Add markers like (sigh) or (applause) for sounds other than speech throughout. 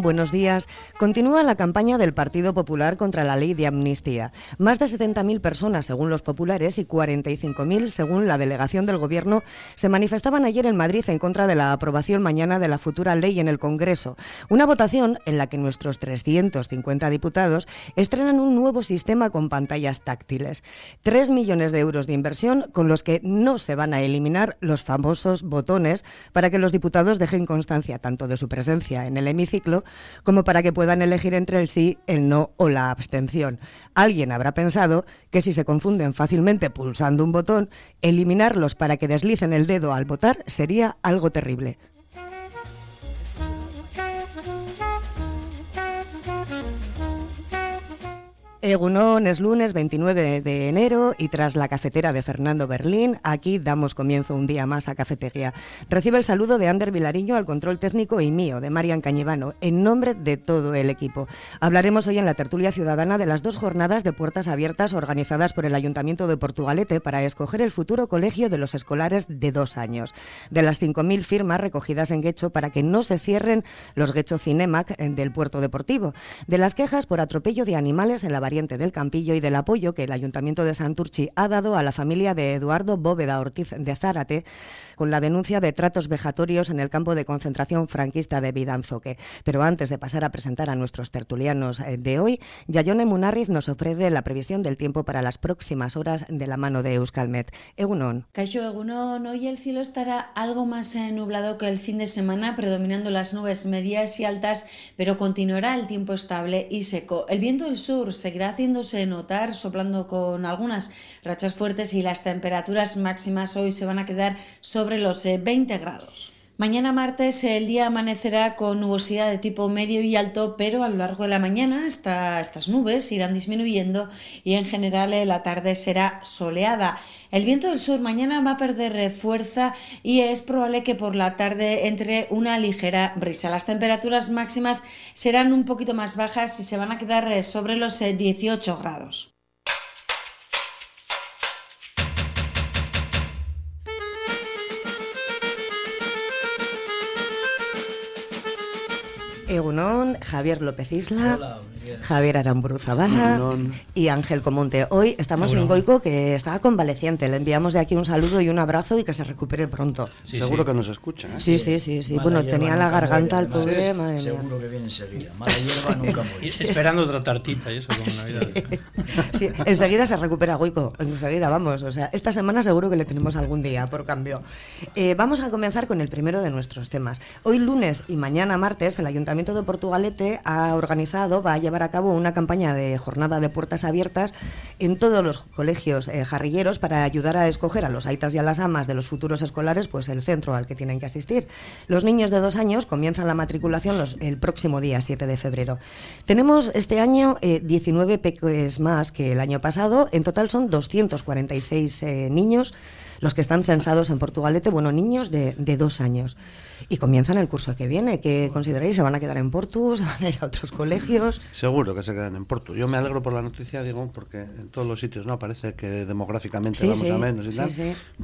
Buenos días. Continúa la campaña del Partido Popular contra la ley de amnistía. Más de 70.000 personas, según los populares, y 45.000, según la delegación del Gobierno, se manifestaban ayer en Madrid en contra de la aprobación mañana de la futura ley en el Congreso. Una votación en la que nuestros 350 diputados estrenan un nuevo sistema con pantallas táctiles. Tres millones de euros de inversión con los que no se van a eliminar los famosos botones para que los diputados dejen constancia tanto de su presencia en el hemiciclo como para que puedan elegir entre el sí, el no o la abstención. Alguien habrá pensado que si se confunden fácilmente pulsando un botón, eliminarlos para que deslicen el dedo al votar sería algo terrible. Egunon es lunes 29 de enero y tras la cafetera de Fernando Berlín, aquí damos comienzo un día más a Cafetería. Recibe el saludo de Ander Vilariño al control técnico y mío, de Marian Cañivano, en nombre de todo el equipo. Hablaremos hoy en la tertulia ciudadana de las dos jornadas de puertas abiertas organizadas por el Ayuntamiento de Portugalete para escoger el futuro colegio de los escolares de dos años. De las 5.000 firmas recogidas en Guecho para que no se cierren los Guecho Cinemac del puerto deportivo. De las quejas por atropello de animales en la del Campillo y del apoyo que el Ayuntamiento de Santurchi ha dado a la familia de Eduardo Bóveda Ortiz de Zárate con la denuncia de tratos vejatorios en el campo de concentración franquista de Vidanzoque. Pero antes de pasar a presentar a nuestros tertulianos eh, de hoy, Yayone Munarriz nos ofrece la previsión del tiempo para las próximas horas de la mano de Euskalmet. Egunon. Caixo Egunon, hoy el cielo estará algo más eh, nublado que el fin de semana, predominando las nubes medias y altas, pero continuará el tiempo estable y seco. El viento del sur seguirá haciéndose notar, soplando con algunas rachas fuertes y las temperaturas máximas hoy se van a quedar sobre los 20 eh, grados. Mañana martes el día amanecerá con nubosidad de tipo medio y alto, pero a lo largo de la mañana estas nubes irán disminuyendo y en general eh, la tarde será soleada. El viento del sur mañana va a perder eh, fuerza y es probable que por la tarde entre una ligera brisa. Las temperaturas máximas serán un poquito más bajas y se van a quedar sobre los 18 grados. Egunon, Javier López Isla. Javier Aramburu y Ángel Comonte. Hoy estamos en Goico, que estaba convaleciente. Le enviamos de aquí un saludo y un abrazo y que se recupere pronto. Seguro que nos escucha. ¿eh? Sí, sí, sí. sí. Bueno, tenía la garganta al pobre, madre Seguro que viene enseguida. Mala hierba nunca (laughs) muere. Esperando otra tartita y eso, como Navidad. sí, enseguida se recupera Goico. Enseguida, vamos. O sea, esta semana seguro que le tenemos algún día, por cambio. Eh, vamos a comenzar con el primero de nuestros temas. Hoy lunes y mañana martes, el Ayuntamiento de Portugalete ha organizado, va a llevar a cabo una campaña de jornada de puertas abiertas en todos los colegios eh, jarrilleros para ayudar a escoger a los aitas y a las amas de los futuros escolares pues el centro al que tienen que asistir. Los niños de dos años comienzan la matriculación el próximo día 7 de febrero. Tenemos este año 19 eh, peques más que el año pasado. En total son 246 eh, niños los que están censados en Portugalete, bueno, niños de, de dos años y comienzan el curso que viene. ¿Qué consideráis? ¿Se van a quedar en Portu? (laughs) ¿Se van a ir a otros colegios? Seguro que se quedan en Portu. Yo me alegro por la noticia, digo, porque en todos los sitios no parece que demográficamente vamos a menos y tal.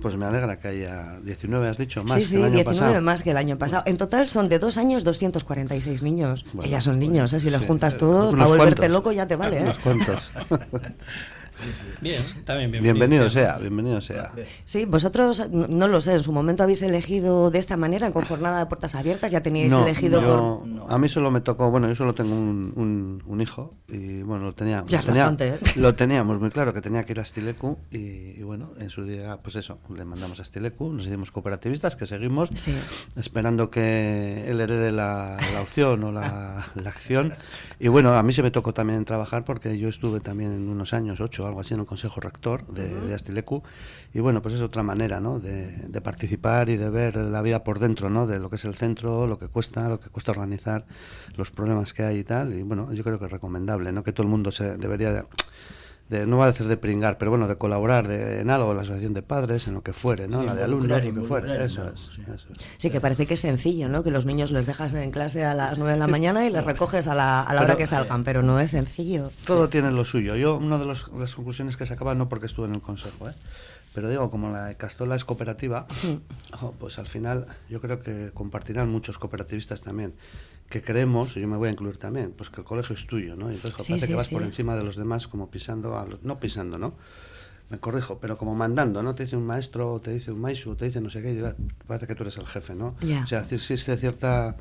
Pues me alegra que haya 19, has dicho, más que el año 19 más que el año pasado. En total son de dos años 246 niños. Ellas ya son niños, ¿eh? si los juntas todos, para volverte loco ya te vale. ¿eh? Unos cuantos. (laughs) Bien, también bienvenido. Bienvenido sea, bienvenido sea. Sí, vosotros, no lo sé, en su momento habéis elegido de esta manera, con jornada de puertas abiertas, ya teníais elegido por... A mí solo me tocó, bueno, yo solo tengo un, un, hijo y bueno, lo tenía... Ya lo, tenía, bastante, ¿eh? (laughs) lo teníamos muy claro, que tenía que ir a Stilecu y, bueno, en su día, pues eso, le mandamos a Stilecu, nos hicimos cooperativistas, que seguimos esperando que él herede la, la opción o la, la acción. Y bueno, a mí se me tocó también trabajar porque yo estuve también en unos años, ocho algo así en el Consejo Rector de, Astilecu. Y bueno, pues es otra manera ¿no? de, participar y de ver la vida por dentro, ¿no? de lo que es el centro, lo que cuesta, lo que cuesta organizar, los problemas que hay y tal. Y bueno, yo creo que es recomendable, ¿no? que todo el mundo se debería... De, no va a decir de pringar, pero bueno, de colaborar en algo, en la asociación de padres, en lo que fuere, ¿no? la de alumnos, lo que fuere. Eso es, sí. que parece que es sencillo, ¿no? Que los niños les dejas en clase a las 9 de la mañana y les recoges a la, a la hora que salgan, pero no es sencillo. Todo tiene lo suyo. Yo, una de las conclusiones que sacaba, no porque estuve en el consejo, ¿eh? Pero digo, como la de Castola es cooperativa, pues al final yo creo que compartirán muchos cooperativistas también que creemos, y yo me voy a incluir también, pues que el colegio es tuyo, ¿no? Y entonces parece que vas por encima de los demás como pisando, a no pisando, ¿no? Me corrijo, pero como mandando, ¿no? Te dice un maestro, te dice un maestro, te dice no sé qué, y parece que tú eres el jefe, ¿no? O sea, existe cierta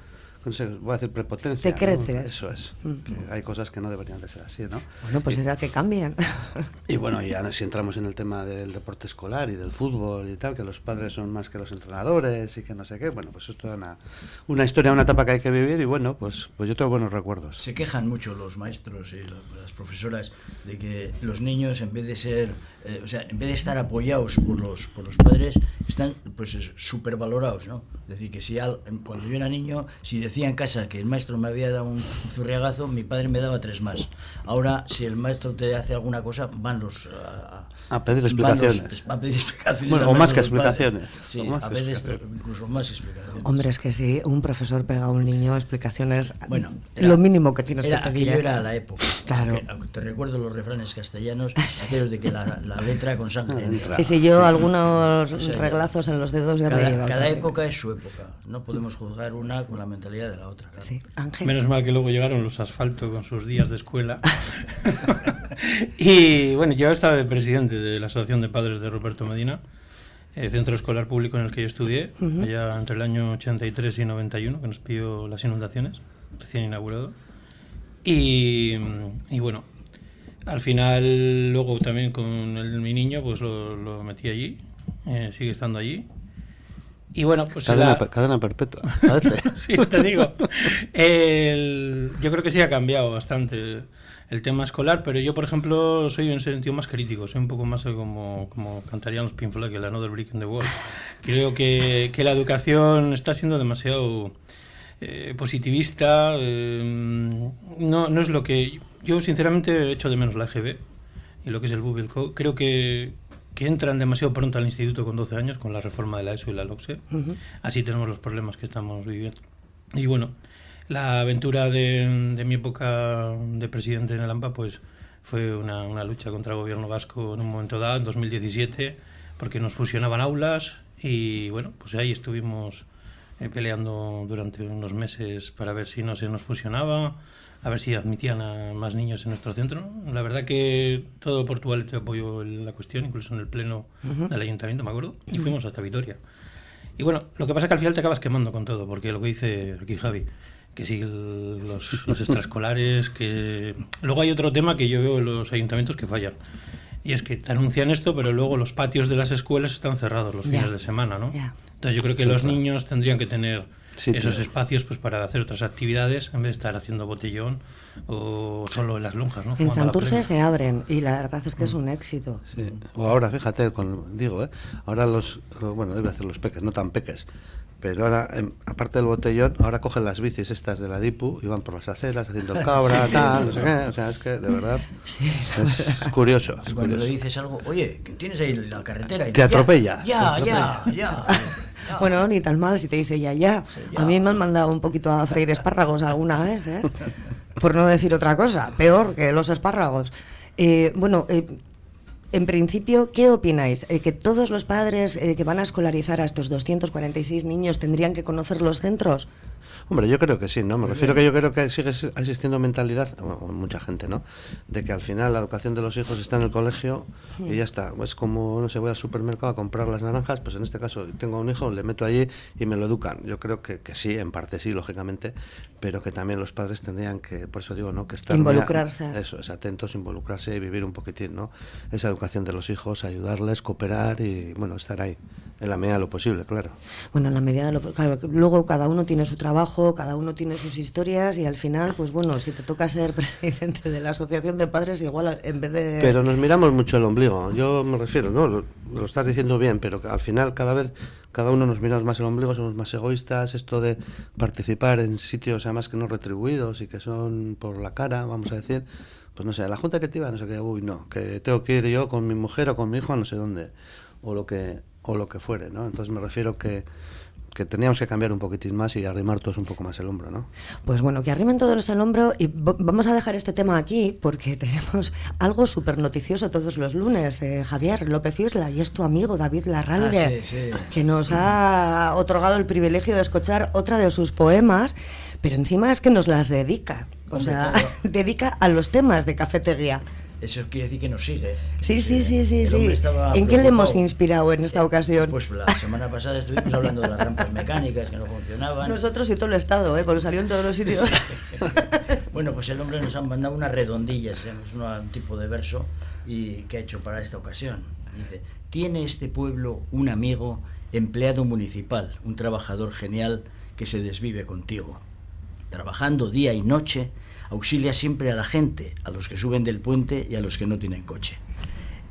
voy a decir prepotencia. Te creces. Eso es. Mm. hay cosas que no deberían de ser así, ¿no? Bueno, pues es el que cambian. (laughs) Y bueno, ya si entramos en el tema del deporte escolar y del fútbol y tal, que los padres son más que los entrenadores y que no sé qué, bueno, pues esto es una, una historia, una etapa que hay que vivir y bueno, pues, pues yo tengo buenos recuerdos. Se quejan mucho los maestros y las profesoras de que los niños en vez de ser eh, o sea, en vez de estar apoyados por los, por los padres, están pues súper valorados, ¿no? Es decir, que si al, cuando yo era niño, si decía en casa que el maestro me había dado un zurriagazo, mi padre me daba tres más. Ahora, si el maestro te hace alguna cosa, van los... A, pedir explicaciones. a pedir explicaciones. Bueno, o más que explicaciones. Sí, a veces incluso más explicaciones. Hombre, es que si un profesor pega a un niño explicaciones, bueno, lo mínimo que tienes que pedir. Aquello ¿eh? era la época. Claro. te recuerdo los refranes castellanos, (laughs) aquellos de que la la letra con sangre Sí, sí, yo algunos reglazos en los dedos ya cada, me he Cada época es su época. No podemos juzgar una con la mentalidad de la otra. Sí, Ángel. Menos mal que luego llegaron los asfaltos con sus días de escuela. (laughs) y bueno, yo estaba de presidente de la Asociación de Padres de Roberto Medina, el centro escolar público en el que yo estudié, allá entre el año 83 y 91, que nos pidió las inundaciones, recién inaugurado. Y, y bueno, al final, luego también con el, mi niño, pues lo, metí allí, eh, sigue estando allí. Y bueno, pues. Cadena, cadena perpetua. (laughs) sí, te digo. yo creo que sí ha cambiado bastante el tema escolar, pero yo, por ejemplo, soy en sentido más crítico, soy un poco más como, como cantarían los Pink que la Another Brick in the Wall. Creo que, que la educación está siendo demasiado eh, positivista, eh, no, no es lo que yo sinceramente he hecho de menos la EGB y lo que es el Google Code. Creo que, que entran demasiado pronto al instituto con 12 años con la reforma de la ESO y la LOCSE. Así tenemos los problemas que estamos viviendo. Y bueno, la aventura de, de mi época de presidente en el AMPA pues fue una, una, lucha contra el gobierno vasco en un momento dado, en 2017, porque nos fusionaban aulas y bueno, pues ahí estuvimos eh, peleando durante unos meses para ver si no se nos fusionaba a ver si admitían a más niños en nuestro centro. La verdad que todo Portugal te apoyó en la cuestión, incluso en el pleno del ayuntamiento, me acuerdo, y fuimos hasta Vitoria. Y bueno, lo que pasa es que al final te acabas quemando con todo, porque lo que dice aquí Javi, que sí, los, los extraescolares, que... Luego hay otro tema que yo veo en los ayuntamientos que fallan. Y es que te anuncian esto, pero luego los patios de las escuelas están cerrados los fines de semana, ¿no? Entonces yo creo que los niños tendrían que tener esos espacios pues para hacer otras actividades en vez de estar haciendo botellón o solo en las lonjas. ¿no? En Santurce se abren y la verdad es que es un éxito. Sí. O ahora, fíjate, con, digo, ¿eh? ahora los, bueno, iba a decir los peques, no tan peques, pero ahora, em, aparte del botellón, ahora cogen las bicis estas de la DIPU y van por las aceras haciendo (laughs) cabra, tal, no sé qué. O sea, es que de verdad (laughs) es, curioso. cuando le dices algo, oye, que tienes ahí la carretera. Y te, atropella. Ya, ya, ya. (laughs) Bueno, ni tan mal si te dice ya, ya. A mí me han mandado un poquito a freír espárragos alguna vez, ¿eh? por no decir otra cosa, peor que los espárragos. Eh, bueno, eh, en principio, ¿qué opináis? ¿Que todos los padres que van a escolarizar a estos 246 niños tendrían que conocer los centros? Hombre, yo creo que sí, ¿no? Me refiero que yo creo que sigue existiendo mentalidad, mucha gente, ¿no? De que al final la educación de los hijos está en el colegio y ya está. Es como, no sé, voy al supermercado a comprar las naranjas, pues en este caso tengo un hijo, le meto allí y me lo educan. Yo creo que, que sí, en parte sí, lógicamente, pero que también los padres tendrían que, por eso digo, ¿no? Que estar... Involucrarse. eso, es atentos, involucrarse y vivir un poquitín, ¿no? Esa educación de los hijos, ayudarles, cooperar y, bueno, estar ahí. En la medida de lo posible, claro. Bueno, en la medida de lo claro, luego cada uno tiene su trabajo, cada uno tiene sus historias y al final, pues bueno, si te toca ser (laughs) presidente de la asociación de padres, igual en vez de... Pero nos miramos mucho el ombligo, yo me refiero, ¿no? Lo, estás diciendo bien, pero al final cada vez cada uno nos miramos más el ombligo, somos más egoístas, esto de participar en sitios además que no retribuidos y que son por la cara, vamos a decir, pues no sé, la junta iba, no sé qué, uy, no, que tengo que ir yo con mi mujer o con mi hijo a no sé dónde, o lo que o lo que fuere, ¿no? Entonces me refiero que, que teníamos que cambiar un poquitín más y arrimar todos un poco más el hombro, ¿no? Pues bueno, que arrimen todos el hombro y vamos a dejar este tema aquí porque (laughs) tenemos algo súper noticioso todos los lunes. Eh, Javier López Isla y es tu amigo David Larralde, ah, que nos ha otorgado el privilegio de escuchar otra de sus poemas, pero encima es que nos las dedica. O sea, (laughs) dedica a los temas de cafetería. Eso quiere decir que nos sigue. Sí, sí, sí, sí. sí. ¿En qué le hemos inspirado en esta ocasión? Pues la semana pasada estuvimos hablando de las rampas mecánicas que no funcionaban. Nosotros y todo el Estado, ¿eh? porque salió en todos los sitios. (laughs) bueno, pues el hombre nos ha mandado unas redondillas, es un tipo de verso y que ha hecho para esta ocasión. Dice, tiene este pueblo un amigo, empleado municipal, un trabajador genial que se desvive contigo. Trabajando día y noche, auxilia siempre a la gente, a los que suben del puente y a los que no tienen coche.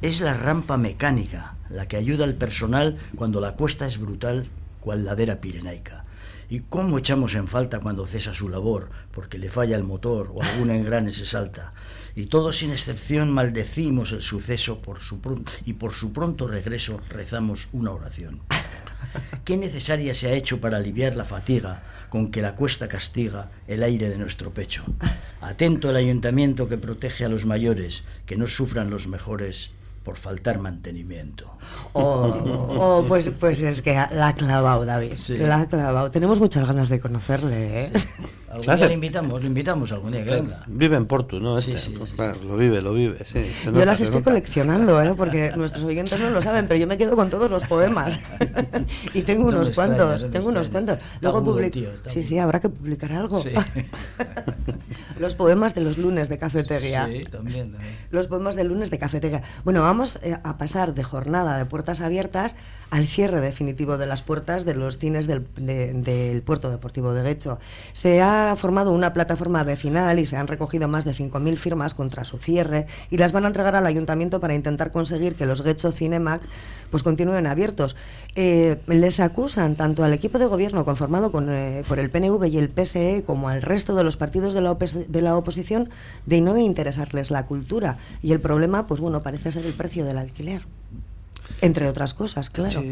Es la rampa mecánica la que ayuda al personal cuando la cuesta es brutal, cual ladera pirenaica. ¿Y cómo echamos en falta cuando cesa su labor, porque le falla el motor o algún (laughs) engrane se salta? Y todos sin excepción maldecimos el suceso por su y por su pronto regreso rezamos una oración. (laughs) ¿Qué necesaria se ha hecho para aliviar la fatiga con que la cuesta castiga el aire de nuestro pecho? Atento el ayuntamiento que protege a los mayores, que no sufran los mejores por faltar mantenimiento. Oh, oh pues, pues es que la ha clavado, David. La ha clavado. Tenemos muchas ganas de conocerle. ¿eh? Algún día le invitamos, le invitamos algún día que venga. Vive en Porto, ¿no? Este, sí, sí, lo vive, lo vive, sí. yo las estoy coleccionando, ¿eh? porque nuestros oyentes no lo saben, pero yo me quedo con todos los poemas. (laughs) y tengo unos cuantos, tengo unos cuantos. Luego publico. Sí, sí, habrá que publicar algo. (laughs) los poemas de los lunes de cafetería. Sí, también, también. Los poemas de lunes de cafetería. Bueno, vamos eh, a pasar de jornada de puertas abiertas al cierre definitivo de las puertas de los cines del, del Puerto Deportivo de Guecho. Se ha formado una plataforma vecinal y se han recogido más de 5.000 firmas contra su cierre y las van a entregar al ayuntamiento para intentar conseguir que los Guecho Cinemac pues continúen abiertos. Eh, les acusan tanto al equipo de gobierno conformado con, eh, por el PNV y el PSE como al resto de los partidos de la, de la oposición de no interesarles la cultura y el problema pues bueno parece ser el precio del alquiler. Entre otras cosas, claro.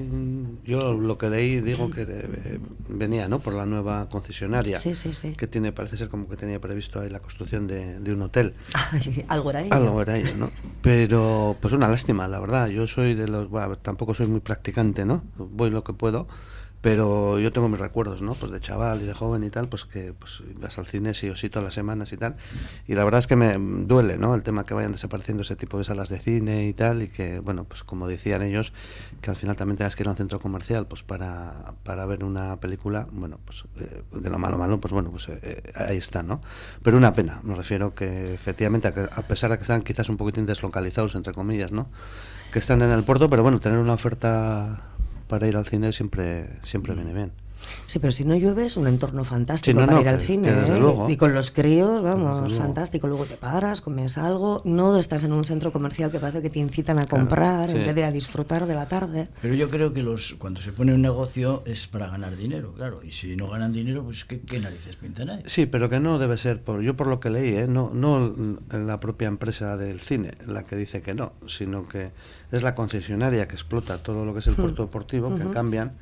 yo lo que leí digo que eh, venía ¿no? por la nueva concesionaria que tiene, parece ser como que tenía previsto ahí la construcción de, un hotel. (laughs) algo era ello. Algo era ello, ¿no? Pero pues una lástima, la verdad. Yo soy de los, tampoco soy muy practicante, ¿no? Voy lo que puedo pero yo tengo mis recuerdos, ¿no? Pues de chaval y de joven y tal, pues que pues vas al cine sí o sí todas las semanas y tal. Y la verdad es que me duele, ¿no? El tema que vayan desapareciendo ese tipo de salas de cine y tal, y que, bueno, pues como decían ellos, que al final también tengas que ir a un centro comercial, pues para, para ver una película, bueno, pues eh, de lo malo malo, pues bueno, pues eh, ahí está, ¿no? Pero una pena, me refiero que efectivamente, a pesar de que están quizás un poquitín deslocalizados, entre comillas, ¿no? Que están en el puerto, pero bueno, tener una oferta para ir al cine siempre, siempre viene bien. Sí, pero si no llueve es un entorno fantástico para ir al cine. ¿eh? Y con los críos, vamos, fantástico. Luego te paras, comes algo. No estás en un centro comercial que parece que te incitan a comprar en vez de a disfrutar de la tarde. Pero yo creo que los cuando se pone un negocio es para ganar dinero, claro. Y si no ganan dinero, pues ¿qué, narices pintan ahí? Sí, pero que no debe ser, por, yo por lo que leí, ¿eh? no, no la propia empresa del cine la que dice que no, sino que es la concesionaria que explota todo lo que es el hmm. puerto deportivo, que cambian,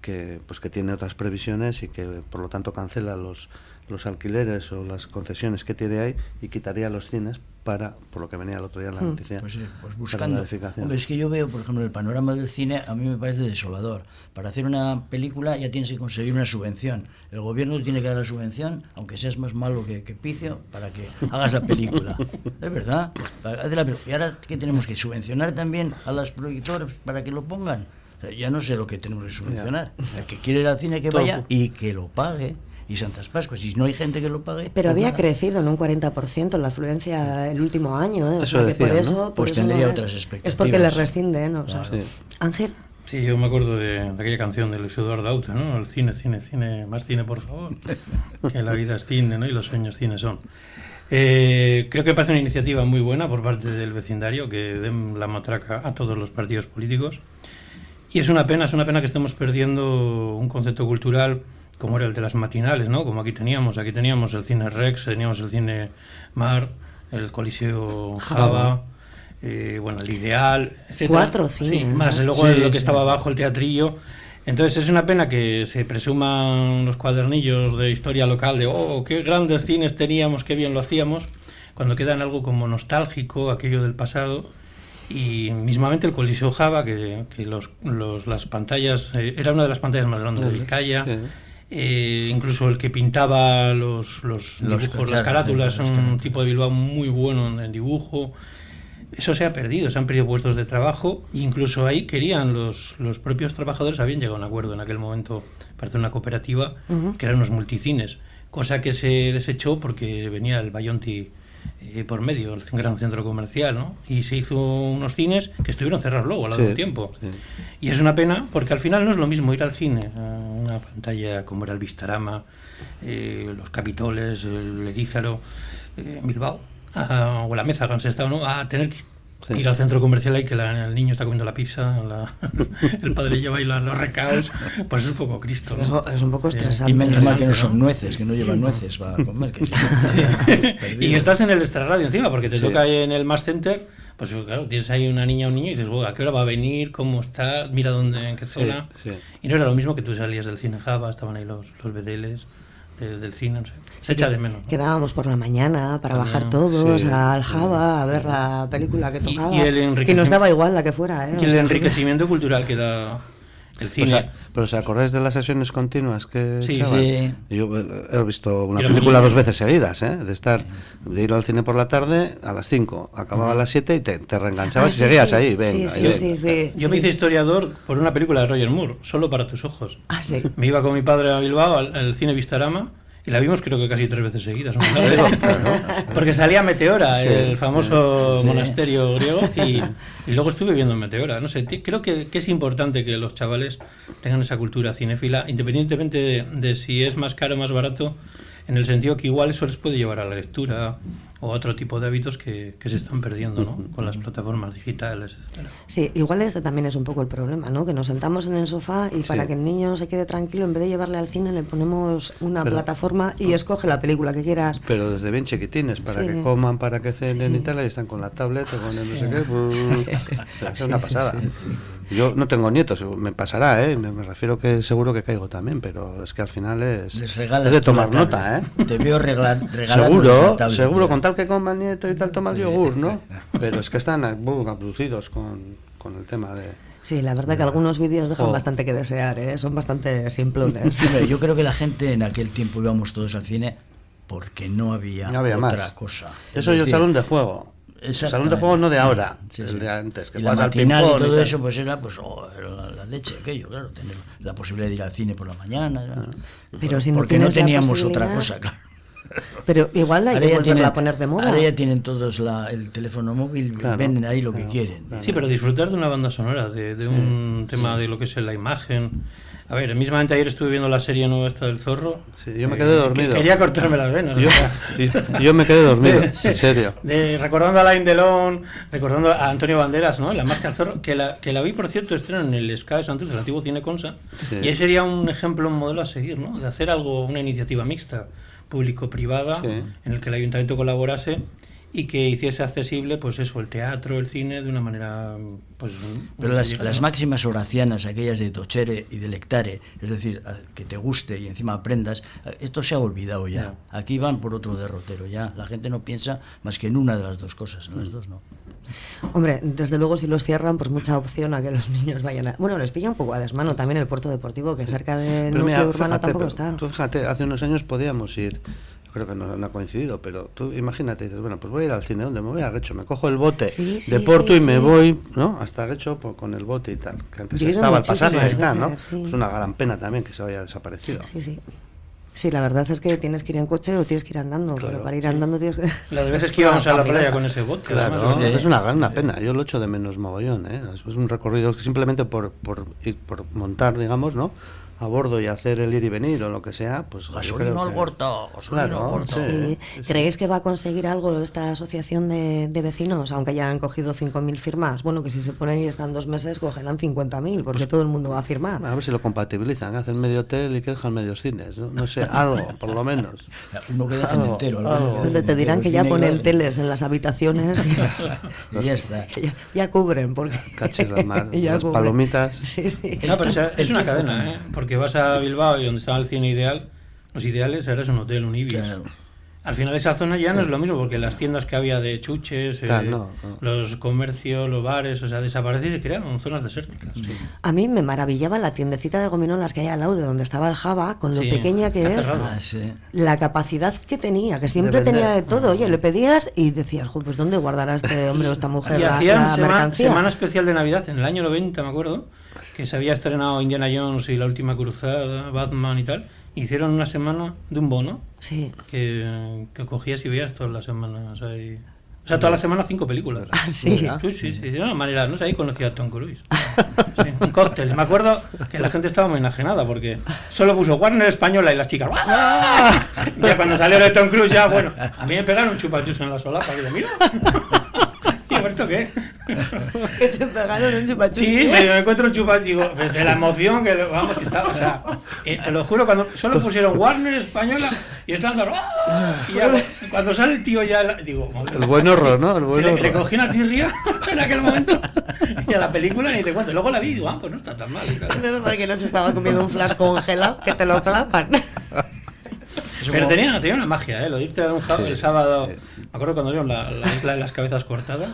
que pues que tiene otras previsiones y que por lo tanto cancela los los alquileres o las concesiones que tiene ahí y quitaría los cines para, por lo que venía el otro día en la hmm. noticia, pues sí, pues buscando. Hombre, es que yo veo, por ejemplo, el panorama del cine, a mí me parece desolador. Para hacer una película ya tienes que conseguir una subvención. El gobierno tiene que dar la subvención, aunque seas más malo que, que Picio, para que hagas la película. es verdad. Y ahora que tenemos que subvencionar también a las productores para que lo pongan. ya no sé lo que tenemos que subvencionar. El que quiere ir al cine que vaya y que lo pague y Santas Pascuas. Y no hay gente que lo pague. Pero pues había crecido en un 40% la afluencia el último año. ¿eh? eso decía, por eso, pues tendría otras expectativas. Es porque les rescinden. ¿no? Ángel. Sí, yo me acuerdo de, aquella canción de Luis Eduardo Auto, ¿no? El cine, cine, cine, más cine, por favor. (laughs) que la vida es cine, ¿no? Y los sueños cine son. Eh, creo que parece una iniciativa muy buena por parte del vecindario que den la matraca a todos los partidos políticos. Y es una pena, es una pena que estemos perdiendo un concepto cultural como era el de las matinales, ¿no? Como aquí teníamos, aquí teníamos el cine Rex, teníamos el cine Mar, el Coliseo Java, eh, bueno, el Ideal, etc. Cuatro cines. Sí, más luego lo que estaba abajo, el teatrillo. Entonces es una pena que se presuman los cuadernillos de historia local de, oh, qué grandes cines teníamos, qué bien lo hacíamos, cuando quedan algo como nostálgico, aquello del pasado. Y mismamente el Coliseo Java, que, que los, los, las pantallas, eh, era una de las pantallas más grandes de Calla. Eh, incluso el que pintaba los, los, los dibujos, las carátulas, un tipo de Bilbao muy bueno en el dibujo. Eso se ha perdido, se han perdido puestos de trabajo, incluso ahí querían los, los propios trabajadores, habían llegado a un acuerdo en aquel momento para hacer una cooperativa, uh -huh. que eran unos multicines, cosa que se desechó porque venía el Bayonti eh, por medio, el gran centro comercial, ¿no? Y se hizo unos cines que estuvieron cerrados luego, al sí, de tiempo. Sí. Y es una pena porque al final no es lo mismo ir al cine, a una pantalla como era el Vistarama, eh, los Capitoles, el Erízaro, eh, Bilbao, a, o la mesa cuando se está ¿no? a tener que sí. ir al centro comercial y que la, el niño está comiendo la pizza, la, (laughs) el padre lleva ahí los recaos, pues es un poco Cristo. ¿no? Es, un poco estresante. Y menos mal que no son nueces, que no llevan nueces para comer. Que (laughs) y estás en el extra radio encima, porque te sí. toca ahí en el Mass Center, pues claro, tienes ahí una niña o un niño y dices, ¿a qué hora va a venir? ¿Cómo está? Mira dónde, en qué zona. Y no era lo mismo que tú salías del cine Java, estaban ahí los, los bedeles de, del cine, no sé. Se echa de menos. ¿no? Quedábamos por la mañana para También, bajar todos sí, al Java a ver la película que tocaba. Y, y que nos daba igual la que fuera. ¿eh? Y el enriquecimiento cultural que da el cine. O sea, pero ¿os acordáis de las sesiones continuas que sí, sí. Yo he visto una película dos veces seguidas, ¿eh? de estar de ir al cine por la tarde a las 5, acababa a las 7 y te, te reenganchabas ah, y seguías sí, ahí, venga, sí, y venga. Sí, sí, Yo me hice historiador por una película de Roger Moore, solo para tus ojos. Ah, sí. Me iba con mi padre a Bilbao al, al cine Vistarama y la vimos creo que casi tres veces seguidas. ¿no? (laughs) Porque salía Meteora, sí, el famoso sí. monasterio griego, y, y, luego estuve viendo Meteora. No sé, creo que, que, es importante que los chavales tengan esa cultura cinéfila, independientemente de, de si es más caro o más barato, en el sentido que igual eso les puede llevar a la lectura o otro tipo de hábitos que, que se están perdiendo ¿no? con las plataformas digitales, etc. Sí, igual este también es un poco el problema, ¿no? que nos sentamos en el sofá y sí. para que el niño se quede tranquilo, en vez de llevarle al cine, le ponemos una pero, plataforma y no. escoge la película que quieras. Pero desde bien chiquitines, para sí. que coman, para que cenen y tal, y están con la tablet o con el no sé qué. (laughs) es una pasada. Yo no tengo nietos, me pasará, ¿eh? me, me, refiero que seguro que caigo también, pero es que al final es, es de tomar nota. ¿eh? Te veo regalar, (laughs) Seguro, seguro, con tal que coma el nieto y tal, toma el yogur, ¿no? (laughs) Pero es que están abducidos con, con el tema de... Sí, la verdad que algunos vídeos dejan oh. bastante que desear, ¿eh? son bastante (laughs) simplones. Sí, yo creo que la gente en aquel tiempo íbamos todos al cine porque no había, no había otra más. cosa. Eso y el salón de juego. El salón de juego no de ahora, sí, el de antes, que y la al y todo y eso pues era pues oh, era la, leche aquello, claro, tener la posibilidad de ir al cine por la mañana. Era, pero si no porque no teníamos otra cosa, claro. Pero igual hay ahora que volverla a poner de moda. Ahora ya tienen todos la, el teléfono móvil, claro, venden ahí lo claro, que quieren. Claro. Sí, pero disfrutar de una banda sonora, de, de sí, un tema sí. de lo que es la imagen. A ver, mismamente ayer estuve viendo la serie nueva esta del zorro. Sí, yo me quedé dormido. Que quería cortarme las venas. Yo, (laughs) yo me quedé dormido, en serio. De, recordando a Alain Delon, recordando a Antonio Banderas, ¿no? La máscara zorro, que la, que la vi, por cierto, estreno en el de Santos, el antiguo Cine Consa. Sí. Y ahí sería un ejemplo, un modelo a seguir, ¿no? De hacer algo, una iniciativa mixta público-privada sí. en el que el ayuntamiento colaborase y que hiciese accesible pues eso el teatro el cine de una manera pues pero las, las, máximas horacianas aquellas de tochere y de lectare es decir que te guste y encima aprendas esto se ha olvidado ya. No. aquí van por otro derrotero ya. La gente no piensa más que en una de las dos cosas en las dos no Hombre, desde luego si los cierran, pues mucha opción a que los (laughs) niños vayan a... Bueno, les pilla un poco a desmano también el puerto deportivo, que cerca del núcleo mira, urbano fíjate, tampoco está. Tú fíjate, hace unos años podíamos ir creo que no, no, ha coincidido, pero tú imagínate, dices, bueno, pues voy a ir al cine, ¿dónde me voy a Guecho? Me cojo el bote sí, sí, de Porto sí, y me voy, ¿no? Hasta Guecho pues, con el bote y tal, que antes estaba el pasaje y tal, ¿no? Es una gran pena también que se haya desaparecido. Sí, sí. Sí, la verdad es que tienes que ir en coche o tienes que ir andando, claro. pero para ir andando tienes que... La de veces (laughs) que íbamos a la playa con ese bote. Claro, es una gran pena, yo lo echo de menos mogollón, ¿eh? Es un recorrido que simplemente por, por, ir, por montar, digamos, ¿no? A bordo y hacer el ir y venir o lo que sea, pues creo al que- gasolina Claro, sí. Sí. ¿Creéis que va a conseguir algo esta asociación de, de vecinos, aunque ya han cogido 5.000 firmas? Bueno, que si se ponen y están dos meses, cogerán 50.000, porque todo el mundo va a firmar. A ver si lo compatibilizan, hacen medio hotel y que dejan medios cines, no, No sé, (laughs) algo, por lo menos. Uno queda Algo, entero. algo. Donde te dirán que ya ponen igual. teles en las habitaciones y (laughs) ya está. (laughs) ya, ya cubren, porque Cachis la mar, ya las cubren. palomitas. Sí, sí. No, pero es una cadena, ¿eh? Porque vas a Bilbao y donde estaba el cine ideal, los ideales ahora es un hotel, un Ibis. Claro. Al final esa zona ya no es lo mismo, porque las tiendas que había de chuches, eh, no, no. los comercios, los bares, o sea, desaparecen y se crearon zonas desérticas. A mí me maravillaba la tiendecita de gominolas que hay al lado de donde estaba el Java, con lo Sí, pequeña que es. Ah, sí. la capacidad que tenía, que siempre vender. tenía de todo. Oye, le pedías y decías, "Jo, pues ¿dónde guardará este hombre o esta (laughs) mujer Y la, hacían la mercancía? semana especial de Navidad en el año 90, me acuerdo, que se había estrenado Indiana Jones y La Última Cruzada, Batman y tal. Hicieron una semana de un bono Sí. que, que cogías y veías todas las semanas. ahí. O sea, toda la semana cinco películas. Ah, sí. Sí, sí, sí, de una manera, no sé, ahí conocí a Tom Cruise. (laughs) Sí, un cóctel. Me acuerdo que la gente estaba muy enajenada porque solo puso Warner Española y las chicas. ¡ah! (laughs) Ya cuando salió de Tom Cruise, ya bueno, a mí me pegaron un chupachus en la solapa. Digo, mira. (laughs) ¿esto qué (laughs) es? Que te pegaron un chupachus. Sí, me, me encuentro un chupachus, digo, desde la emoción que, vamos, que estaba, o sea, eh, te lo juro, cuando solo pusieron Warner Española y están dando, ¡ah! y ya, cuando sale el tío ya, la- digo, madre El buen horror, ¿no? El buen le, le horror. cogí una tirria (laughs) en aquel momento (laughs) y a la película ni te cuento. Luego la vi y digo, ah, pues no está tan mal. y tal. Menos mal que no se estaba comiendo un flash congelado que te lo clavan. Pero tenía, tenía una magia, ¿eh? Lo de irte a un Sí, el sábado. sí. Me acuerdo cuando vieron la, la isla de las cabezas cortadas.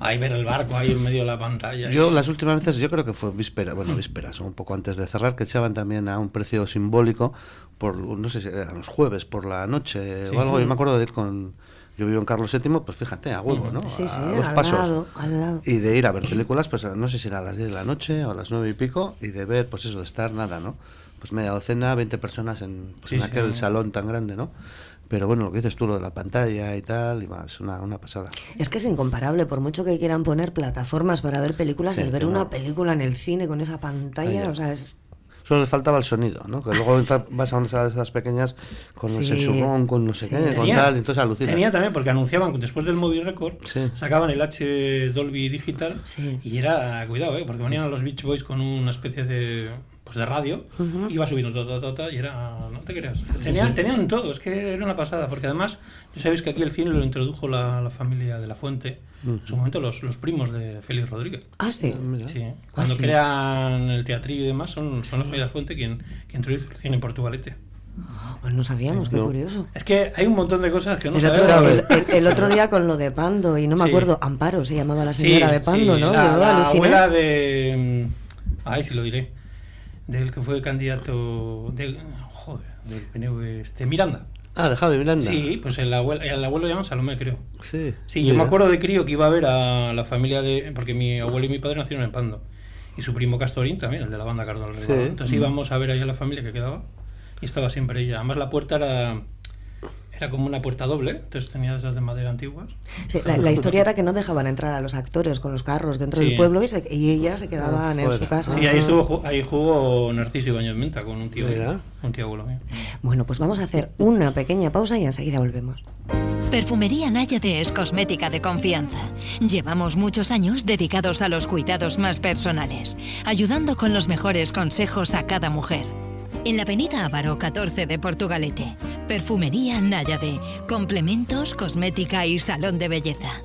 Ahí ver el barco ahí en medio de la pantalla. Yo las últimas veces, yo creo que fue víspera, bueno, vísperas, un poco antes de cerrar, que echaban también a un precio simbólico por, no sé si eran los jueves por la noche Sí. o algo. Yo me acuerdo de ir con, yo vivo en Carlos VII, pues fíjate, a huevo, ¿no? Sí, sí, a dos al pasos. lado, al lado. Y de ir a ver películas, pues no sé si era a las 10 de la noche o a las 9 y pico, y de ver, pues eso, de estar nada, ¿no? Pues media docena, 20 personas en, pues Sí, en sí. aquel salón tan grande, ¿no? Pero bueno, lo que dices tú, lo de la pantalla y tal, y es una, una pasada. Es que es incomparable, por mucho que quieran poner plataformas para ver películas, Sí, el ver una película en el cine con esa pantalla, o sea, es... Solo les faltaba el sonido, ¿no? Que luego entra- vas a unas salas de esas pequeñas con el Sí. con no sé Sí. qué, con tal, y entonces alucinas. tenía también, porque anunciaban después del Movie Record, Sí. sacaban el H Dolby Digital Sí. y era, cuidado, ¿eh? porque venían los Beach Boys con una especie de, pues de radio, iba subiendo ta, ta, y era, no te creas, tenían, tenían todo, es que era una pasada, porque además, ya sabéis que aquí el cine lo introdujo la, la familia de la Fuente, en su momento los, los primos de Félix Rodríguez. Ah, sí. Mira. Sí, cuando sí. crean el teatrillo y demás, son, son la familia de la Fuente quien, quien introduce el cine en Portugalete. Pues no sabíamos, qué No. curioso. Es que hay un montón de cosas que no El otro, sabemos. el- (laughs) el- el otro día con lo de Pando, y no me Sí. acuerdo, Amparo se llamaba la señora Sí, de Pando, sí, ¿no? La, abuela de. mm, Ay, sí lo diré. Del que fue candidato. De, joder, del PNV. Este, Miranda. Ah, de Javi Miranda. Sí, pues el abuelo, el abuelo llaman Salomé, creo. Sí. Sí, yo me acuerdo de crío que iba a ver a la familia de. Porque mi abuelo y mi padre nacieron en Pando. Y su primo Castorín también, el de la banda Cardón. Sí. Entonces íbamos a ver ahí a la familia que quedaba. Y estaba siempre ella. Además, la puerta era. Era como una puerta doble, entonces tenía esas de madera antiguas. Sí, la, la historia era que no dejaban entrar a los actores con los carros dentro Sí. del pueblo y, se- y ellas se quedaban en su casa. Sí, ahí estuvo, ahí jugó Narciso Ibáñez Menta con un tío, un tío abuelo mío. Bueno, pues vamos a hacer una pequeña pausa y enseguida volvemos. Perfumería Náyade es cosmética de confianza. Llevamos muchos años dedicados a los cuidados más personales, ayudando con los mejores consejos a cada mujer. En la avenida Ávaro 14 de Portugalete, Perfumería Náyade, complementos, cosmética y salón de belleza.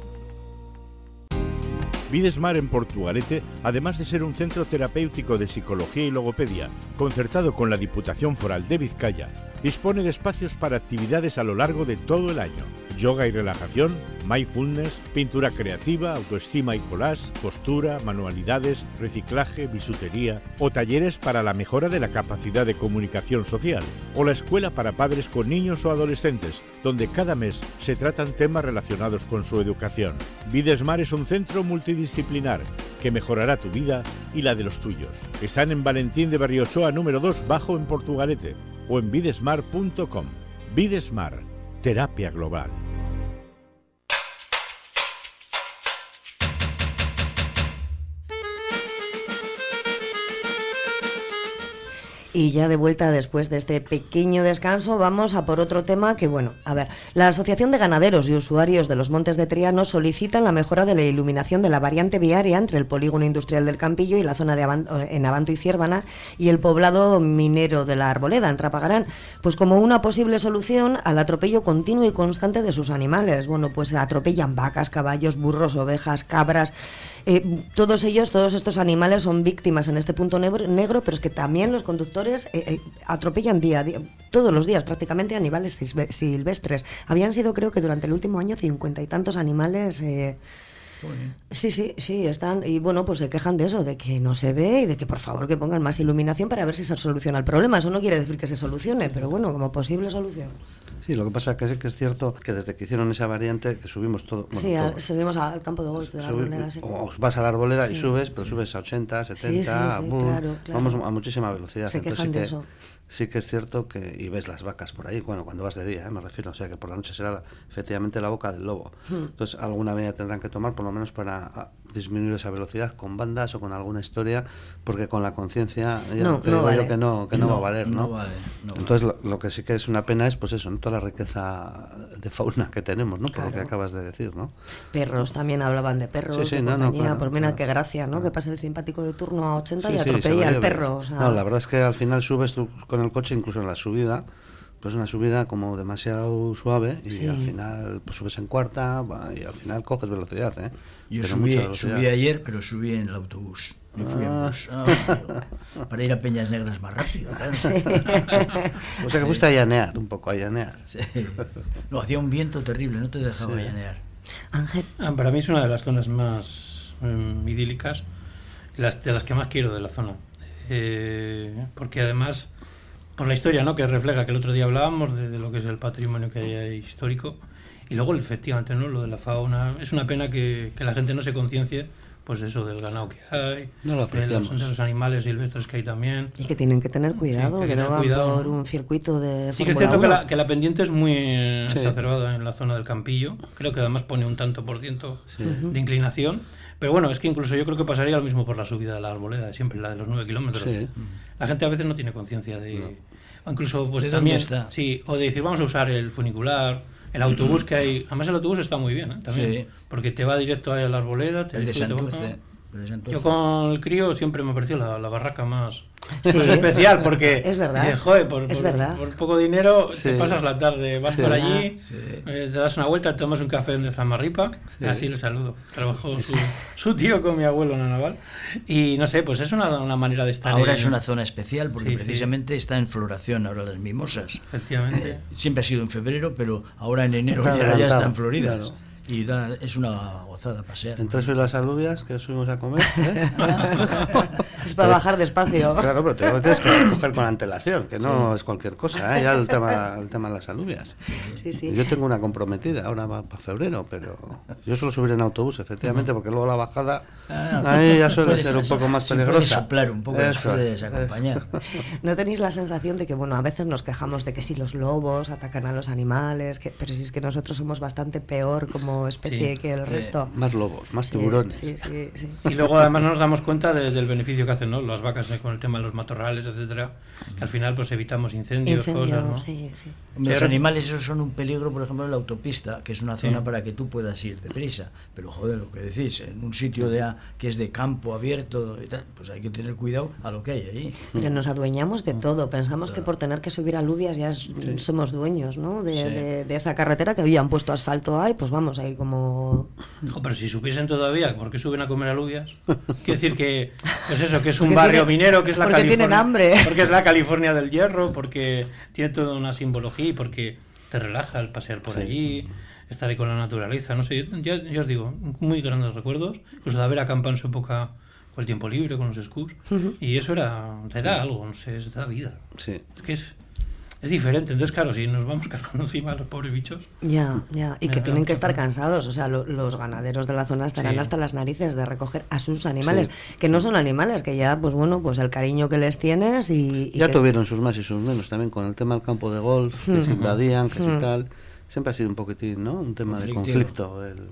Videsmar en Portugalete, además de ser un centro terapéutico de psicología y logopedia, concertado con la Diputación Foral de Vizcaya, dispone de espacios para actividades a lo largo de todo el año. Yoga y relajación, mindfulness, pintura creativa, autoestima y collage, postura, manualidades, reciclaje, bisutería o talleres para la mejora de la capacidad de comunicación social o la escuela para padres con niños o adolescentes, donde cada mes se tratan temas relacionados con su educación. Videsmar es un centro multidisciplinar que mejorará tu vida y la de los tuyos. Están en Valentín de Berriosoa número 2 bajo en Portugalete o en videsmar.com. Videsmar, terapia global. Y ya de vuelta después de este pequeño descanso, vamos a por otro tema que, bueno, a ver, la Asociación de Ganaderos y Usuarios de los Montes de Triano solicitan la mejora de la iluminación de la variante viaria entre el polígono industrial del Campillo y la zona de en Abanto y Ciervana y el poblado minero de la Arboleda, en Trapagarán, pues como una posible solución al atropello continuo y constante de sus animales. Bueno, pues atropellan vacas, caballos, burros, ovejas, cabras. Eh, todos ellos, todos estos animales son víctimas en este punto negro, pero es que también los conductores eh, eh, atropellan día, día, todos los días prácticamente animales silvestres. Habían sido, creo que durante el último año, cincuenta y tantos animales. Sí, sí, sí, están. Y bueno, pues se quejan de eso, de que no se ve y de que por favor que pongan más iluminación para ver si se soluciona el problema. Eso no quiere decir que se solucione, pero bueno, como posible solución. Sí, lo que pasa es que, es que es cierto que desde que hicieron esa variante, que subimos todo. sí, subimos al campo de golf de la arboleda. Sí. O vas a la arboleda y subes, pero subes a 80, 70, vamos a muchísima velocidad. Se quejan de eso sí que es cierto que, y ves las vacas por ahí, bueno, cuando vas de día, ¿eh? me refiero, o sea que por la noche será efectivamente la boca del lobo. Hmm. Entonces, alguna medida tendrán que tomar, por lo menos para disminuir esa velocidad con bandas o con alguna historia, porque con la conciencia ya no, te digo yo que no, que no, va a valer, ¿no? Vale, Entonces, lo, que sí que es una pena es, pues eso, ¿no? toda la riqueza de fauna que tenemos, ¿no? Por lo que acabas de decir, ¿no? Perros, también hablaban de perros, sí, sí, de compañía, pues mira, qué gracia, ¿no? Que pase el simpático de turno a 80 y atropella al perro. No, la verdad es que al final subes tú con el coche, incluso en la subida, pues una subida como demasiado suave y al final pues subes en cuarta y al final coges velocidad. ¿eh? Yo subí, ayer, pero subí en el autobús. Me fui en ah. bus. para ir a Peñas Negras más rápido. (laughs) o sea que fuiste a llanear, un poco a llanear. No, hacía un viento terrible, no te dejaba llanear. Ángel. Ah, para mí es una de las zonas más um, idílicas, las, de las que más quiero de la zona. Eh, porque además por la historia ¿no? que refleja, que el otro día hablábamos de, lo que es el patrimonio que hay histórico, y luego efectivamente ¿no? lo de la fauna. Es una pena que, la gente no se conciencie pues eso del ganado que hay, de, los, animales silvestres que hay también. Y que tienen que tener cuidado, que, no van por un circuito de Sí que es cierto que la, que la, pendiente es muy exacerbada en la zona del Campillo, creo que además pone un tanto por ciento de inclinación, pero bueno, es que incluso yo creo que pasaría lo mismo por la subida de la arboleda, siempre la de los 9 kilómetros. La gente a veces no tiene conciencia de... O incluso pues también... Está? Sí, o de decir, vamos a usar el funicular, el autobús que hay... Además el autobús está muy bien, ¿eh? También, porque te va directo a la arboleda, te el de yo con el crío siempre me pareció la, la barraca más, (laughs) especial porque es verdad, joder, por, por, poco dinero te pasas la tarde, vas por allí, eh, te das una vuelta, tomas un café de Zamarripa, así le saludo. Trabajó su, su, tío con mi abuelo en la naval. Y no sé, pues es una, una manera de estar. Ahora es una zona especial porque precisamente está en floración ahora las mimosas. Efectivamente. Siempre ha sido en febrero, pero ahora en enero ya, ya, están floridas. Y es una gozada pasear. Entre eso y las alubias que subimos a comer. ¿eh? (laughs) es para bajar despacio. Claro, pero te tienes que coger con antelación, que no es cualquier cosa. ¿eh? Ya el tema, el tema de las alubias. Sí, sí. Yo tengo una comprometida ahora para febrero, pero yo suelo subir en autobús, efectivamente, porque luego la bajada ah, ahí ya suele ser un poco más peligrosa. soplar un poco, eso, puedes acompañar. (laughs) ¿No tenéis la sensación de que, bueno, a veces nos quejamos de que si los lobos atacan a los animales, que, pero si es que nosotros somos bastante peor como especie que el resto. más lobos, más tiburones. y luego además nos damos cuenta del beneficio que hacen ¿no? las vacas con el tema de los matorrales, etcétera, que al final pues evitamos incendios, cosas, Los animales esos son un peligro, por ejemplo, en la autopista, que es una zona para que tú puedas ir deprisa. Pero joder, lo que decís, en un sitio de que es de campo abierto y tal, pues hay que tener cuidado a lo que hay ahí. Pero nos adueñamos de todo. Pensamos que por tener que subir alubias ya somos dueños ¿no? de, de, esa carretera que habían puesto asfalto ahí, pues vamos como... pero si supiesen todavía por qué suben a comer alubias, (laughs) quiere decir que, pues eso, que es un barrio minero, que es la porque California, tienen hambre. (laughs) Porque es la California del hierro, porque tiene toda una simbología y porque te relaja el pasear por allí, estar ahí con la naturaleza, no sé, yo, yo, os digo, muy grandes recuerdos, incluso de haber acampado en su época con el tiempo libre, con los scouts, y eso era, te da algo, no sé, te da vida. Sí. Es que es es diferente. Entonces, claro, si nos vamos (laughs) cargando encima a los pobres bichos. Ya, ya. Y que tienen que estar cansados. O sea, los ganaderos de la zona estarán hasta las narices de recoger a sus animales, que no son animales, que ya, pues bueno, pues el cariño que les tienes y. ya tuvieron sus más y sus menos también con el tema del campo de golf, que se invadían, que si tal. Siempre ha sido un poquitín, ¿no? Un tema de conflicto, el,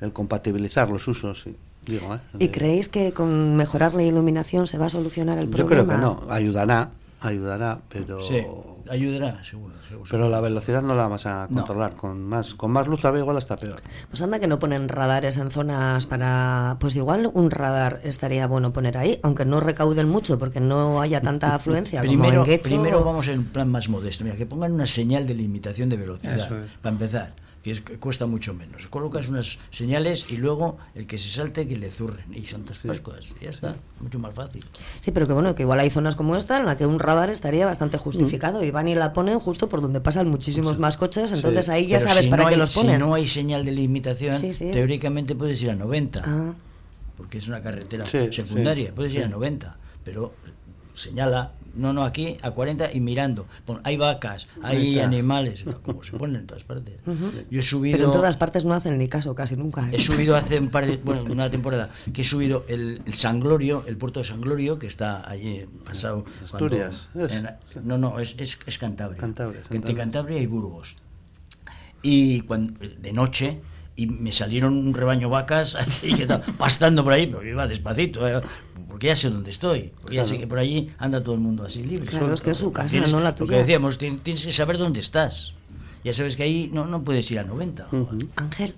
el compatibilizar los usos. Y, digo, ¿eh? ¿Y creéis que con mejorar la iluminación se va a solucionar el problema? Yo creo que no, ayudará ayudará, pero Sí, ayudará, seguro. seguro. pero la velocidad no la vas a No. controlar. Con más con más luz todavía igual está peor. Pues anda que no ponen radares en zonas para... Pues igual un radar estaría bueno poner ahí, aunque no recauden mucho porque no haya tanta (laughs) afluencia como primero, en primero vamos en un plan más modesto. Mira, que pongan una señal de limitación de velocidad, es. para empezar, que, es, que cuesta mucho menos. Colocas unas señales y luego el que se salte que le zurren. Y son tantas cosas. Y ya está, mucho más fácil. Sí, pero que bueno, que igual hay zonas como esta en la que un radar estaría bastante justificado y van y la ponen justo por donde pasan muchísimos más coches, entonces ahí ya Pero sabes si para no qué hay- los ponen. Si no hay señal de limitación, Sí, sí. teóricamente puedes ir a 90. Ah. porque es una carretera Sí, secundaria, sí, puedes ir a 90, pero señala, no, no, aquí a 40 y mirando. Hay vacas, hay animales, como se ponen en todas partes. Yo he subido... Pero en todas partes no hacen ni caso casi nunca. ¿eh? He subido hace un par de, bueno, una temporada, que he subido el, el San Glorio, el puerto de San Glorio, que está allí pasado. cuando- Asturias, es. en- no, no, es, es, es Cantabria. Cantabria, Entre Cantabria. Cantabria y Burgos. Y cuando, de noche, y me salieron un rebaño vacas (laughs) y que estaba pastando por ahí, pero iba despacito, eh, porque ya sé dónde estoy. Porque ya sé que por allí anda todo el mundo así libre. Claro, es que es su casa, Tienes- no la Lo que tuya. decíamos, tien- tienes que saber dónde estás. Ya sabes que ahí no, no puedes ir a 90. Ángel,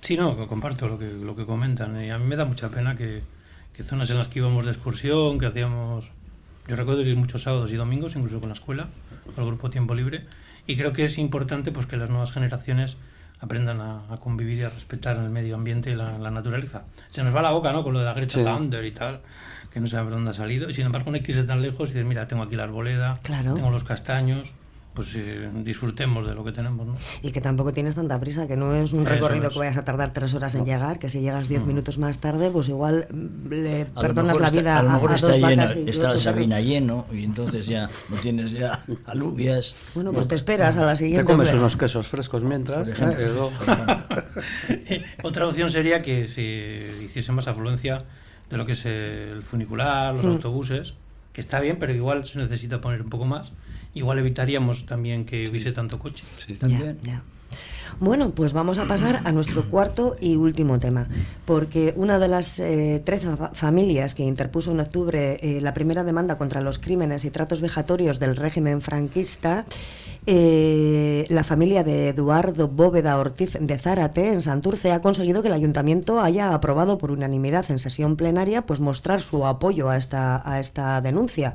Sí, no, comparto lo que, lo que comentan. Y a mí me da mucha pena que, que zonas en las que íbamos de excursión, que hacíamos... Yo recuerdo ir muchos sábados y domingos, incluso con la escuela, con el grupo Tiempo Libre. Y creo que es importante pues, que las nuevas generaciones aprendan a, a convivir y a respetar el medio ambiente y la, la naturaleza. Se nos va la boca, ¿no? Con lo de la Greta Sí. Thunder y tal, que no sabemos dónde ha salido. Y sin embargo, no hay que irse tan lejos y decir, mira, tengo aquí la arboleda, Claro. tengo los castaños, pues eh, disfrutemos de lo que tenemos, ¿no? y que tampoco tienes tanta prisa, que no es un Eso recorrido es. que vayas a tardar tres horas en llegar, que si llegas diez minutos más tarde, pues igual mm, le A perdonas la está- vida a lo mejor a, está dos vacas y está la Sabina perros. lleno y entonces ya (laughs) no tienes ya alubias. Bueno, pues te esperas a la Te siguiente. comes hombre. unos quesos frescos mientras. ¿eh? (laughs) Otra opción sería que se hiciese más afluencia de lo que es el funicular, los autobuses, que está bien, pero igual se necesita poner un poco más. Igual evitaríamos también que hubiese tanto coche. También. Ya, ya. Bueno, pues vamos a pasar a nuestro cuarto y último tema, porque una de las eh, 13 fa- familias que interpuso en octubre eh, la primera demanda contra los crímenes y tratos vejatorios del régimen franquista, eh, la familia de Eduardo Bóveda Ortiz de Zárate en Santurce ha conseguido que el ayuntamiento haya aprobado por unanimidad en sesión plenaria pues mostrar su apoyo a esta, a esta denuncia.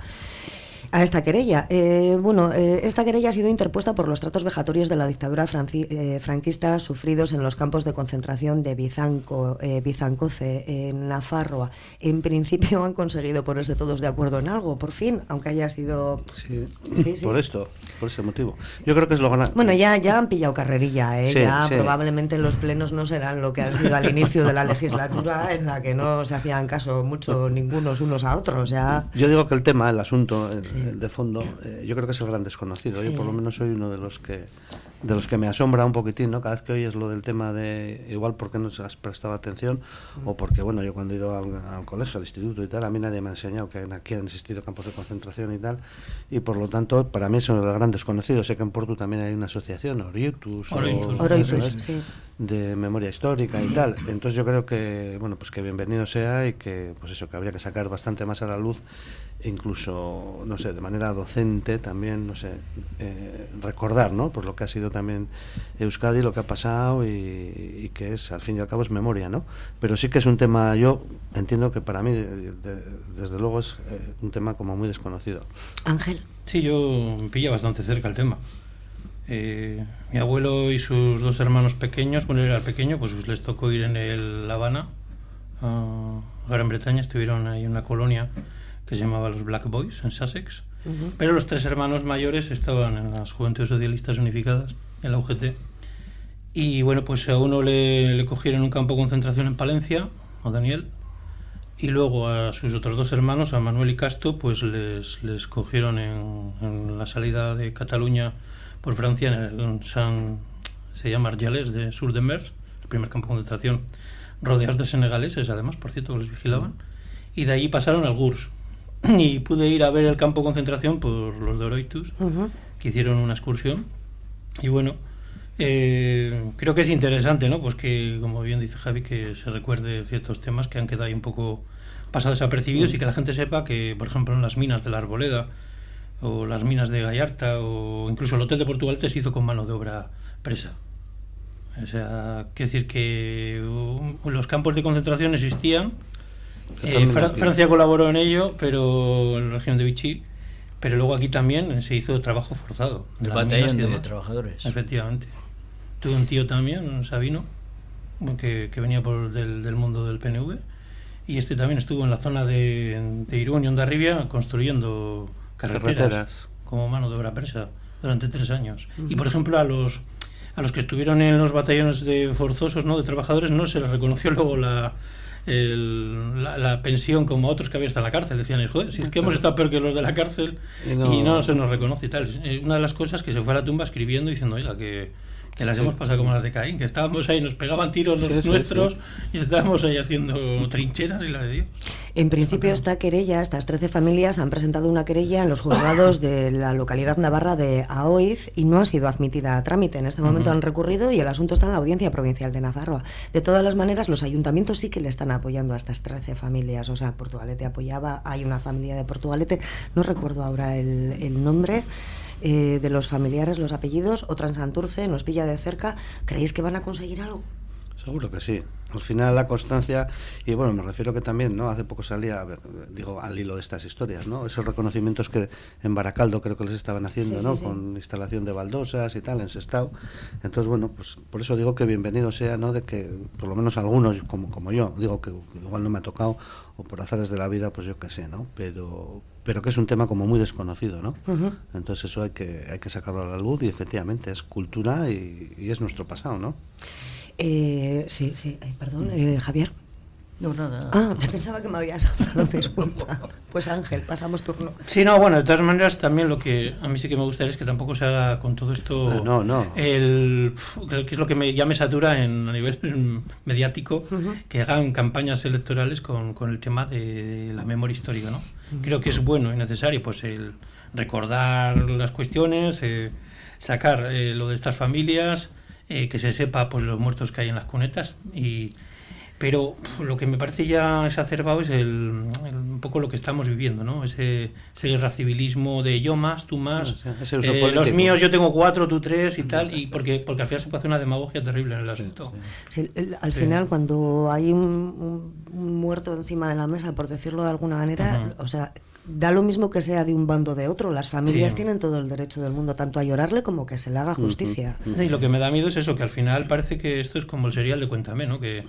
A esta querella. Eh, bueno, eh, esta querella ha sido interpuesta por los tratos vejatorios de la dictadura franci- eh, franquista sufridos en los campos de concentración de Bizanco, eh, Bizancoce, en Nafarroa. En principio han conseguido ponerse todos de acuerdo en algo, por fin, aunque haya sido... Sí, Sí, sí. por esto, por ese motivo. Yo creo que es lo Bueno, ya, ya han pillado carrerilla, ¿eh? Ya probablemente los plenos no serán lo que han sido al inicio de la (laughs) legislatura, en la que no se hacían caso mucho ningunos unos a otros. Ya Yo digo que el tema, el asunto el de fondo, eh, yo creo que es el gran desconocido. Sí. Yo por lo menos soy uno de los que de los que me asombra un poquitín, ¿no? Cada vez que oyes lo del tema de igual porque no has prestado atención o porque, bueno, yo cuando he ido al, al colegio, al instituto y tal, a mí nadie me ha enseñado que aquí han existido campos de concentración y tal, y por lo tanto, para mí es el gran desconocido. Sé que en Porto también hay una asociación, Oriutus, o- Oriutus. Oroitus, eso es, sí. de memoria histórica y tal. Entonces yo creo que bueno pues que bienvenido sea y que pues eso que habría que sacar bastante más a la luz, incluso no sé de manera docente también no sé eh, recordar no pues lo que ha sido también Euskadi lo que ha pasado y, y que es al fin y al cabo es memoria no pero sí que es un tema yo entiendo que para mí de- de- desde luego es eh, un tema como muy desconocido Ángel. Sí, yo me pilla bastante cerca el tema. Eh, mi abuelo y sus dos hermanos pequeños, bueno, él era el pequeño, pues les tocó ir en el La Habana, a Gran Bretaña, estuvieron ahí en una colonia que se llamaba los Black Boys, en Sussex, pero los tres hermanos mayores estaban en las Juventudes Socialistas Unificadas, en la UGT, y bueno, pues a uno le, le cogieron un campo de concentración en Palencia, a Daniel, y luego a sus otros dos hermanos, a Manuel y Casto, pues les, les cogieron en, en la salida de Cataluña por Francia, en el San, se llama Argelès de Sur de Mers, el primer campo de concentración, rodeados de senegaleses, además, por cierto, que les vigilaban, y de allí pasaron al Gurs. (clears throat) Y pude ir a ver el campo de concentración por los de Oroitus, que hicieron una excursión. Y bueno, eh, creo que es interesante, ¿no? Pues que, como bien dice Javi, que se recuerde ciertos temas que han quedado ahí un poco pasados desapercibidos y que la gente sepa que, por ejemplo, en las minas de la Arboleda o las minas de Gallarta, o incluso el Hotel de Portugalete se hizo con mano de obra presa. O sea, quiere decir que uh, los campos de concentración existían. Eh, Fra- Francia colaboró en ello, pero en la región de Vichy. Pero luego aquí también se hizo trabajo forzado. Minas batallón y de trabajadores. Efectivamente. Tuve un tío también, un Sabino, que, que venía por del, del mundo del PNV. Y este también estuvo en la zona de, de Irún y Ondarribia construyendo carreteras, Carreteras. como mano de obra presa durante tres años. Y por ejemplo a los a los que estuvieron en los batallones de forzosos, ¿no? de trabajadores, no se les reconoció luego la, el- la, la pensión como otros que habían estado en la cárcel. Decían, joder, si es que hemos estado peor que los de la cárcel Y y no- se nos reconoce y tal. Eh, Una de las cosas que se fue a la tumba escribiendo diciendo, oiga, que, que las hemos pasado como las de Caín, que estábamos ahí, nos pegaban tiros los Sí, sí, nuestros sí. y estábamos ahí haciendo trincheras y la de Dios. En principio esta querella, estas 13 familias han presentado una querella en los juzgados de la localidad navarra de Aoiz y no ha sido admitida a trámite. En este momento han recurrido y el asunto está en la Audiencia Provincial de Navarra. De todas las maneras, los ayuntamientos sí que le están apoyando a estas 13 familias. O sea, Portugalete apoyaba, hay una familia de Portugalete, no recuerdo ahora el, nombre. eh, de los familiares, los apellidos, otra en Santurce, nos pilla de cerca. ¿Creéis que van a conseguir algo? Seguro que sí. Al final la constancia, y bueno, me refiero que también, ¿no? Hace poco salía, a ver, digo, al hilo de estas historias, ¿no? Esos reconocimientos que en Baracaldo creo que les estaban haciendo, Sí, ¿no? sí, sí. Con instalación de baldosas y tal, en Sestao. Entonces, bueno, pues por eso digo que bienvenido sea, ¿no? De que por lo menos algunos, como, como yo, digo que igual no me ha tocado, o por azares de la vida, pues yo qué sé, ¿no? Pero, pero que es un tema como muy desconocido, ¿no? Entonces eso hay que, hay que sacarlo a la luz y efectivamente es cultura y, y es nuestro pasado, ¿no? Eh, sí, sí, eh, perdón, eh, Javier. No, nada. Ah, pensaba que me habías hablado, disculpa. (laughs) Pues Ángel, pasamos turno. Sí, no, bueno, de todas maneras también lo que a mí sí que me gustaría es que tampoco se haga con todo esto Ah, no, no. el que es lo que me, ya me satura en, a nivel mm, (laughs) mediático que hagan campañas electorales con, con el tema de, la memoria histórica, ¿no? Creo que es bueno y necesario pues el recordar las cuestiones, eh, sacar eh, lo de estas familias, eh, que se sepa pues los muertos que hay en las cunetas y pero lo que me parece ya exacerbado es el, el- un poco lo que estamos viviendo, ¿no? Ese, ese guerra civilismo de yo más, tú más, sí, ese uso eh, los míos yo tengo cuatro, tú tres y tal, y porque, porque al final se puede hacer una demagogia terrible en el asunto. Sí, el- al Sí. final, cuando hay un, un- un muerto encima de la mesa, por decirlo de alguna manera, o sea, da lo mismo que sea de un bando o de otro. Las familias Sí. tienen todo el derecho del mundo, tanto a llorarle como que se le haga justicia. Y lo que me da miedo es eso, que al final parece que esto es como el serial de Cuéntame, ¿no? Que,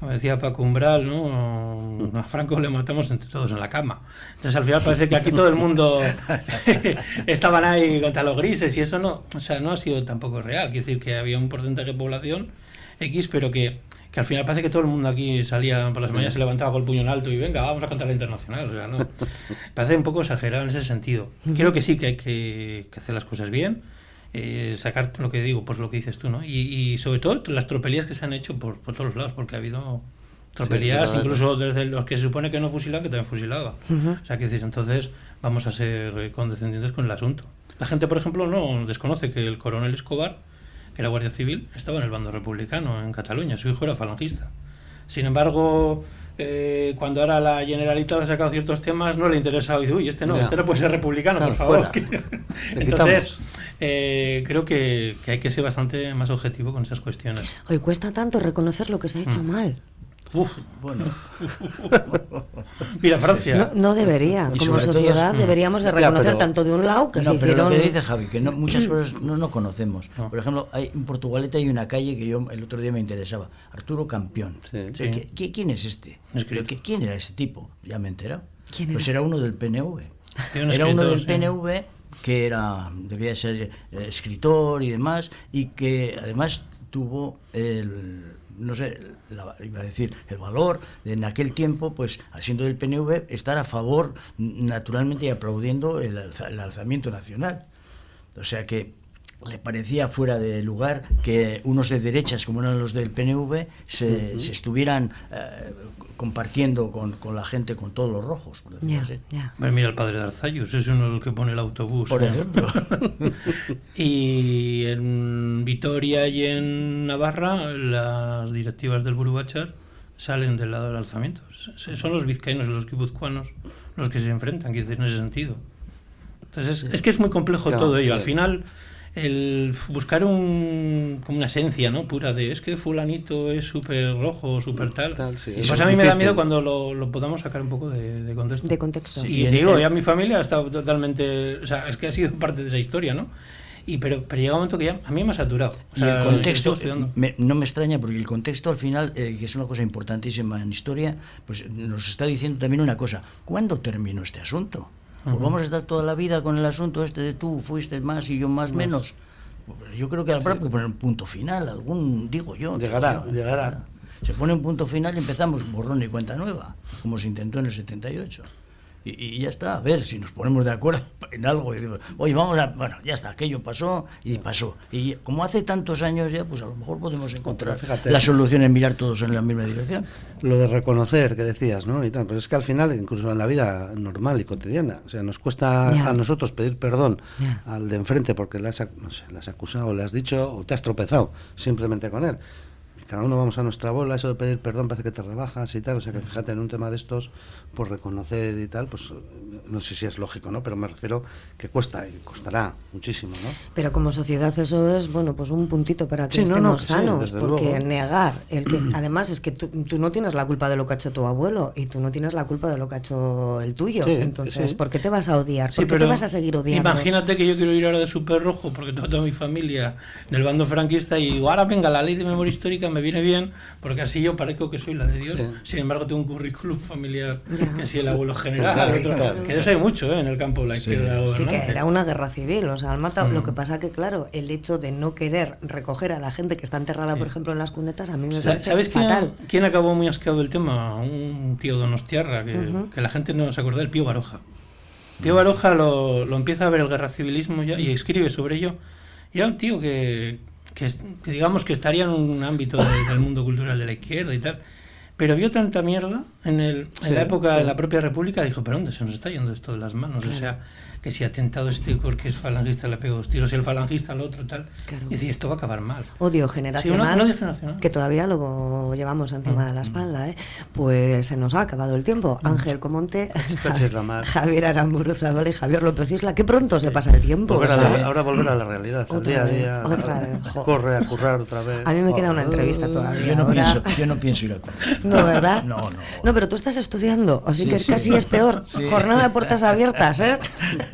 como decía Paco Umbral, ¿no? A Franco le matamos entre todos en la cama. Entonces al final parece que aquí todo el mundo (laughs) estaban ahí contra los grises y eso no, o sea, no ha sido tampoco real. Quiere decir que había un porcentaje de población X, pero que, que al final parece que todo el mundo aquí salía por las mañanas, se levantaba con el puño en alto y venga, vamos a cantar la internacional. O sea, no. (laughs) Parece un poco exagerado en ese sentido. Creo que sí que hay que, que hacer las cosas bien eh, sacar lo que digo, pues lo que dices tú, ¿no? Y, y sobre todo las tropelías que se han hecho por, por todos los lados, porque ha habido tropelías, Sí, incluso desde los que se supone que no fusilaban, que también fusilaba. O sea, que decir, entonces vamos a ser condescendientes con el asunto. La gente, por ejemplo, no desconoce que el coronel Escobar, que era guardia civil, estaba en el bando republicano en Cataluña, su hijo era falangista. Sin embargo, eh, cuando ahora la Generalitat ha sacado ciertos temas, no le interesa. Dice, uy, este no, Ya. este no puede ser republicano, Claro, por favor. (laughs) Entonces, eh, creo que, que hay que ser bastante más objetivo con esas cuestiones. Hoy cuesta tanto reconocer lo que se ha hecho mal. Uf, Bueno, (laughs) mira, Francia. No, no debería. Y Como todo- sociedad deberíamos de Ya, reconocer pero- tanto de un lado que no, se pero hicieron... lo que dice Javi, que no, muchas (clears throat) cosas no, no conocemos. No. Por ejemplo, hay, en Portugalete hay una calle que yo el otro día me interesaba, Arturo Campión. Sí. Sí. ¿Qui- qui- ¿Quién es este? ¿qui- ¿Quién era ese tipo? Ya me he enterado. ¿Quién Pues era? era uno del PNV. Era un Era uno del sí. PNV que era debía ser eh, escritor y demás y que además tuvo el no sé, la- iba a decir, el valor de en aquel tiempo, pues, siendo del PNV, estar a favor, naturalmente, y aplaudiendo el, alza- el alzamiento nacional. O sea que le parecía fuera de lugar que unos de derechas, como eran los del PNV, se, se estuvieran eh, compartiendo con, con la gente, con todos los rojos. por así. Bueno, mira el padre de Arzayus, es uno de los que pone el autobús. Por ¿no? ejemplo. (laughs) Y en Vitoria y en Navarra, las directivas del Burubachar salen del lado del alzamiento. Son los vizcaínos y los guipuzcoanos los que se enfrentan, decir, en ese sentido. Entonces, es, que es muy complejo todo ello. Al final, el buscar un, como una esencia ¿no? pura de es que fulanito es súper rojo, súper tal. pues a mí me da miedo cuando lo, podamos sacar un poco de, contexto. De contexto. y digo, ya mi familia ha estado totalmente, o sea, es que ha sido parte de esa historia, ¿no? Y pero, pero llega un momento que ya a mí me ha saturado. y el contexto, no me extraña porque el contexto al final, eh, que es una cosa importantísima en historia, pues nos está diciendo también una cosa. ¿Cuándo terminó este asunto? Pues vamos a estar toda la vida con el asunto este de tú fuiste más y yo más, menos. Yo creo que habrá que poner un punto final, algún, digo yo. Llegará, llegará. Se pone un punto final y empezamos borrón y cuenta nueva, como se intentó en el 78 y, ya está, a ver si nos ponemos de acuerdo (laughs) en algo. Y digo, Oye, vamos a. Bueno, ya está, aquello pasó y pasó. Y como hace tantos años ya, pues a lo mejor podemos encontrar la solución en mirar todos en la misma dirección. Lo de reconocer que decías, ¿no? Y tal, pero es que al final, incluso en la vida normal y cotidiana, o sea, nos cuesta a nosotros pedir perdón al de enfrente porque le has, no sé, le has acusado, le has dicho o te has tropezado simplemente con él cada uno vamos a nuestra bola, eso de pedir perdón parece que te rebajas y tal, o sea que fíjate en un tema de estos, por reconocer y tal, pues no sé si es lógico, ¿no? Pero me refiero que cuesta y costará muchísimo, ¿no? Pero como sociedad eso es, bueno, pues un puntito para que estemos sanos, porque negar, el que (clears throat) además es que tú, no tienes la culpa de lo que ha hecho tu abuelo y tú no tienes la culpa de lo que ha hecho el tuyo, entonces, ¿por qué te vas a odiar? ¿Por qué te vas a seguir odiando? Imagínate que yo quiero ir ahora de súper rojo porque toda mi familia en el bando franquista y ahora venga la ley de memoria histórica me viene bien porque así yo parezco que soy la de Dios. Sin embargo, tengo un currículum familiar que si el abuelo general, que eso hay mucho ¿eh? en el campo de la izquierda. Sí, que era una guerra civil, o sea, mata, lo mm. que pasa que, claro, el hecho de no querer recoger a la gente que está enterrada, por ejemplo, en las cunetas, a mí me parece ¿Sabes fatal. Quién, quién, acabó muy asqueado del tema? Un tío donostiarra, que, que la gente no se acuerda, el Pío Baroja. Pío Baroja lo, lo empieza a ver el guerra civilismo ya, y escribe sobre ello. Y era un tío que, que, digamos que estaría en un ámbito del mundo cultural de la izquierda y tal, pero vio tanta mierda en, el, en la época de la propia República, dijo, pero ¿dónde se nos está yendo esto de las manos? O sea, que si atentado este porque es falangista le pego dos tiros y el falangista al otro tal. Y decir, esto va a acabar mal. Odio generacional, que todavía lo llevamos encima de la mm. espalda, ¿eh? pues se nos ha acabado el tiempo. Mm. Ángel Comonte, (laughs) Javier Aramburuza, y Javier López Isla, qué pronto se pasa el tiempo. ahora volver a la realidad, día a día. Otra vez, corre a currar otra vez. A mí me queda una entrevista todavía. Yo no, pienso, yo no pienso ir a currar. (laughs) No, ¿verdad? No, no. No, pero tú estás estudiando, así que casi es peor. Jornada de puertas abiertas, ¿eh? (laughs)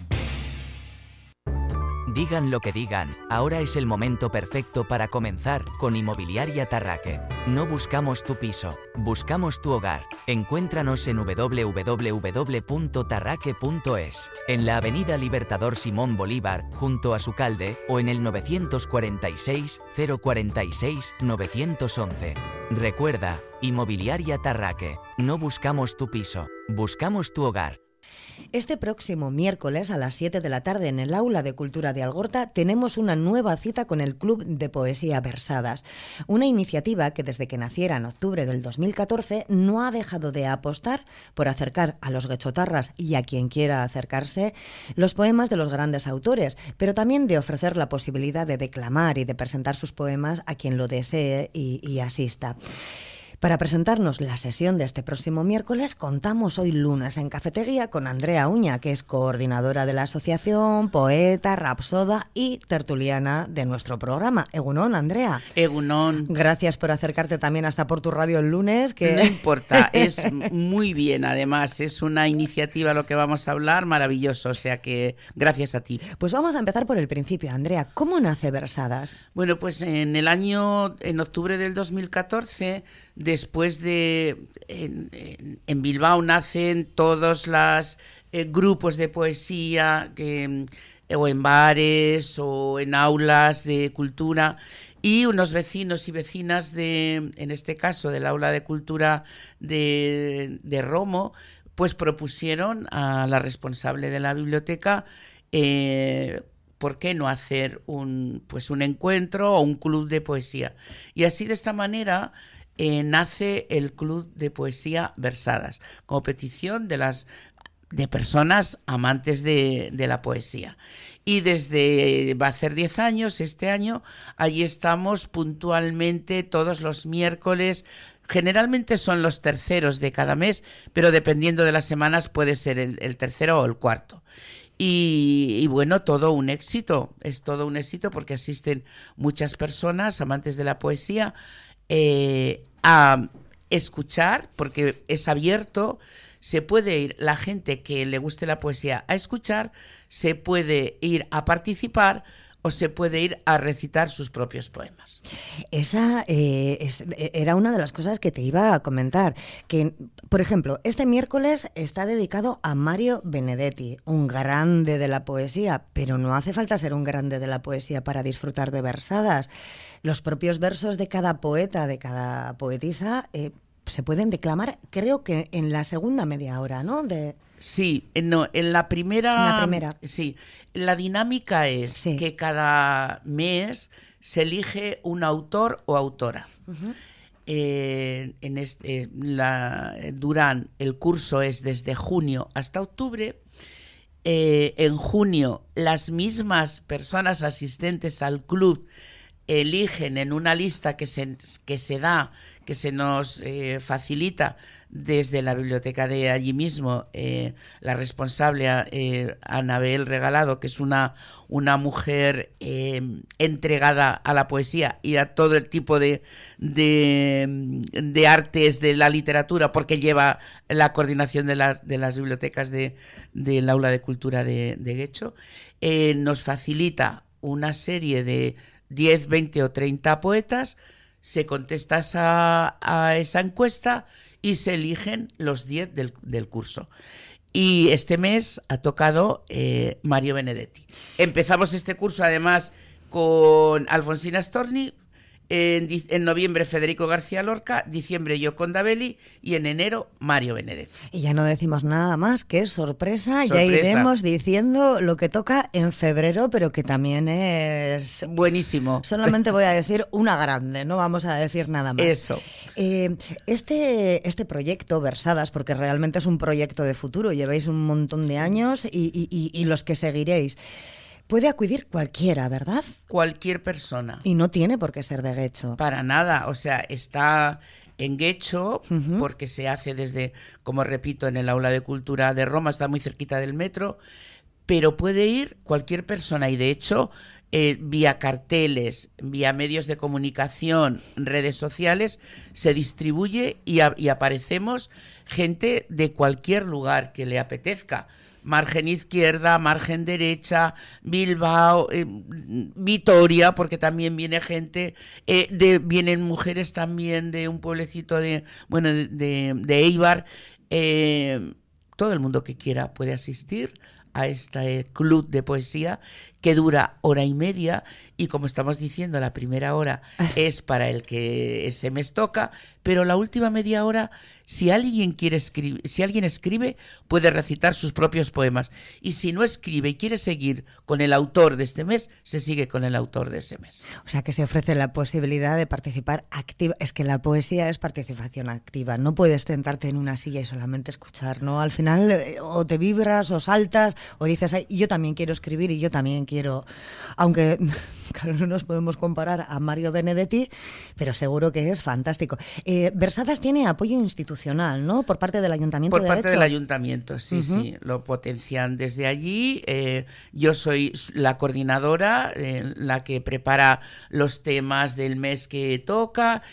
Digan lo que digan, ahora es el momento perfecto para comenzar con Inmobiliaria Tarraque. No buscamos tu piso, buscamos tu hogar. Encuéntranos en www.tarraque.es, en la Avenida Libertador Simón Bolívar, junto a su calde, o en el 946 046 911. Recuerda, Inmobiliaria Tarraque, no buscamos tu piso, buscamos tu hogar. Este próximo miércoles a las 7 de la tarde en el Aula de Cultura de Algorta tenemos una nueva cita con el Club de Poesía Versadas, una iniciativa que desde que naciera en octubre del 2014 no ha dejado de apostar por acercar a los gechotarras y a quien quiera acercarse los poemas de los grandes autores, pero también de ofrecer la posibilidad de declamar y de presentar sus poemas a quien lo desee y, y asista. Para presentarnos la sesión de este próximo miércoles, contamos hoy lunes en Cafetería con Andrea Uña, que es coordinadora de la asociación, poeta, rapsoda y tertuliana de nuestro programa. Egunon, Andrea. Egunon. Gracias por acercarte también hasta por tu radio el lunes. Que... No importa, es (laughs) muy bien, además, es una iniciativa lo que vamos a hablar, maravilloso, o sea que gracias a ti. Pues vamos a empezar por el principio, Andrea. ¿Cómo nace Versadas? Bueno, pues en el año, en octubre del 2014, después de en, Bilbao nacen todos los eh, grupos de poesía eh, o en bares o en aulas de cultura y unos vecinos y vecinas de, en este caso, del aula de cultura de, de Romo, pues propusieron a la responsable de la biblioteca eh, ¿por qué no hacer un, pues un encuentro o un club de poesía? Y así de esta manera eh, nace el Club de Poesía Versadas, como petición de las de personas amantes de, la poesía. Y desde, va a ser 10 años, este año, allí estamos puntualmente todos los miércoles. Generalmente son los terceros de cada mes, pero dependiendo de las semanas puede ser el, tercero o el cuarto. Y, bueno, todo un éxito, es todo un éxito porque asisten muchas personas amantes de la poesía eh, a escuchar, porque es abierto, se puede ir la gente que le guste la poesía a escuchar, se puede ir a participar o se puede ir a recitar sus propios poemas. Esa eh, era una de las cosas que te iba a comentar. Que, por ejemplo, este miércoles está dedicado a Mario Benedetti, un grande de la poesía, pero no hace falta ser un grande de la poesía para disfrutar de versadas. Los propios versos de cada poeta, de cada poetisa, eh, se pueden declamar, creo que en la segunda media hora, ¿no? De... Sí, no, en la primera. En la primera. Sí, la dinámica es que cada mes se elige un autor o autora. Eh, en este, la, Durán, el curso es desde junio hasta octubre. Eh, en junio, las mismas personas asistentes al club eligen en una lista que se, que se da que se nos eh, facilita desde la biblioteca de allí mismo, eh, la responsable eh, Anabel Regalado, que es una, una mujer entregada a la poesía y a todo el tipo de, de, artes de la literatura, porque lleva la coordinación de las, de las bibliotecas de, del aula de cultura de, de Guecho, nos facilita una serie de 10, 20 o 30 poetas se contesta a, esa encuesta y se eligen los 10 del, curso. Y este mes ha tocado eh, Mario Benedetti. Empezamos este curso además con Alfonsina Storni, en, noviembre Federico García Lorca, diciembre Yoconda Belli y en enero Mario Benedetti. Y ya no decimos nada más, que es sorpresa, ya iremos diciendo lo que toca en febrero, pero que también es... Buenísimo. Solamente voy a decir una grande, no vamos a decir nada más. Eso. Eh, este, este proyecto, Versadas, porque realmente es un proyecto de futuro, lleváis un montón de años y los que seguiréis. Puede acudir cualquiera, ¿verdad? Cualquier persona. Y no tiene por qué ser de Guecho. Para nada, o sea, está en Guecho, porque se hace desde, como repito, en el aula de cultura de Roma, está muy cerquita del metro, pero puede ir cualquier persona y de hecho, eh, vía carteles, vía medios de comunicación, redes sociales, se distribuye y aparecemos gente de cualquier lugar que le apetezca margen izquierda, margen derecha, Bilbao, eh, Vitoria, porque también viene gente, eh, de, vienen mujeres también de un pueblecito de, bueno, de, de, Eibar. Eh, todo el mundo que quiera puede asistir a este club de poesía que dura hora y media y como estamos diciendo la primera hora es para el que se mes toca pero la última media hora si alguien quiere escribir, si alguien escribe, puede recitar sus propios poemas. Y si no escribe y quiere seguir con el autor de este mes, se sigue con el autor de ese mes. O sea que se ofrece la posibilidad de participar activa. Es que la poesía es participación activa. No puedes sentarte en una silla y solamente escuchar, ¿no? Al final eh, o te vibras o saltas o dices, yo también quiero escribir y yo también quiero. Aunque (laughs) claro, no nos podemos comparar a Mario Benedetti, pero seguro que es fantástico. Eh, Versadas tiene apoyo institucional, ¿no? Por parte del Ayuntamiento Por de parte del Ayuntamiento, sí, sí, lo potencian desde allí. Eh, yo soy la coordinadora, eh, la que prepara los temas del mes que toca.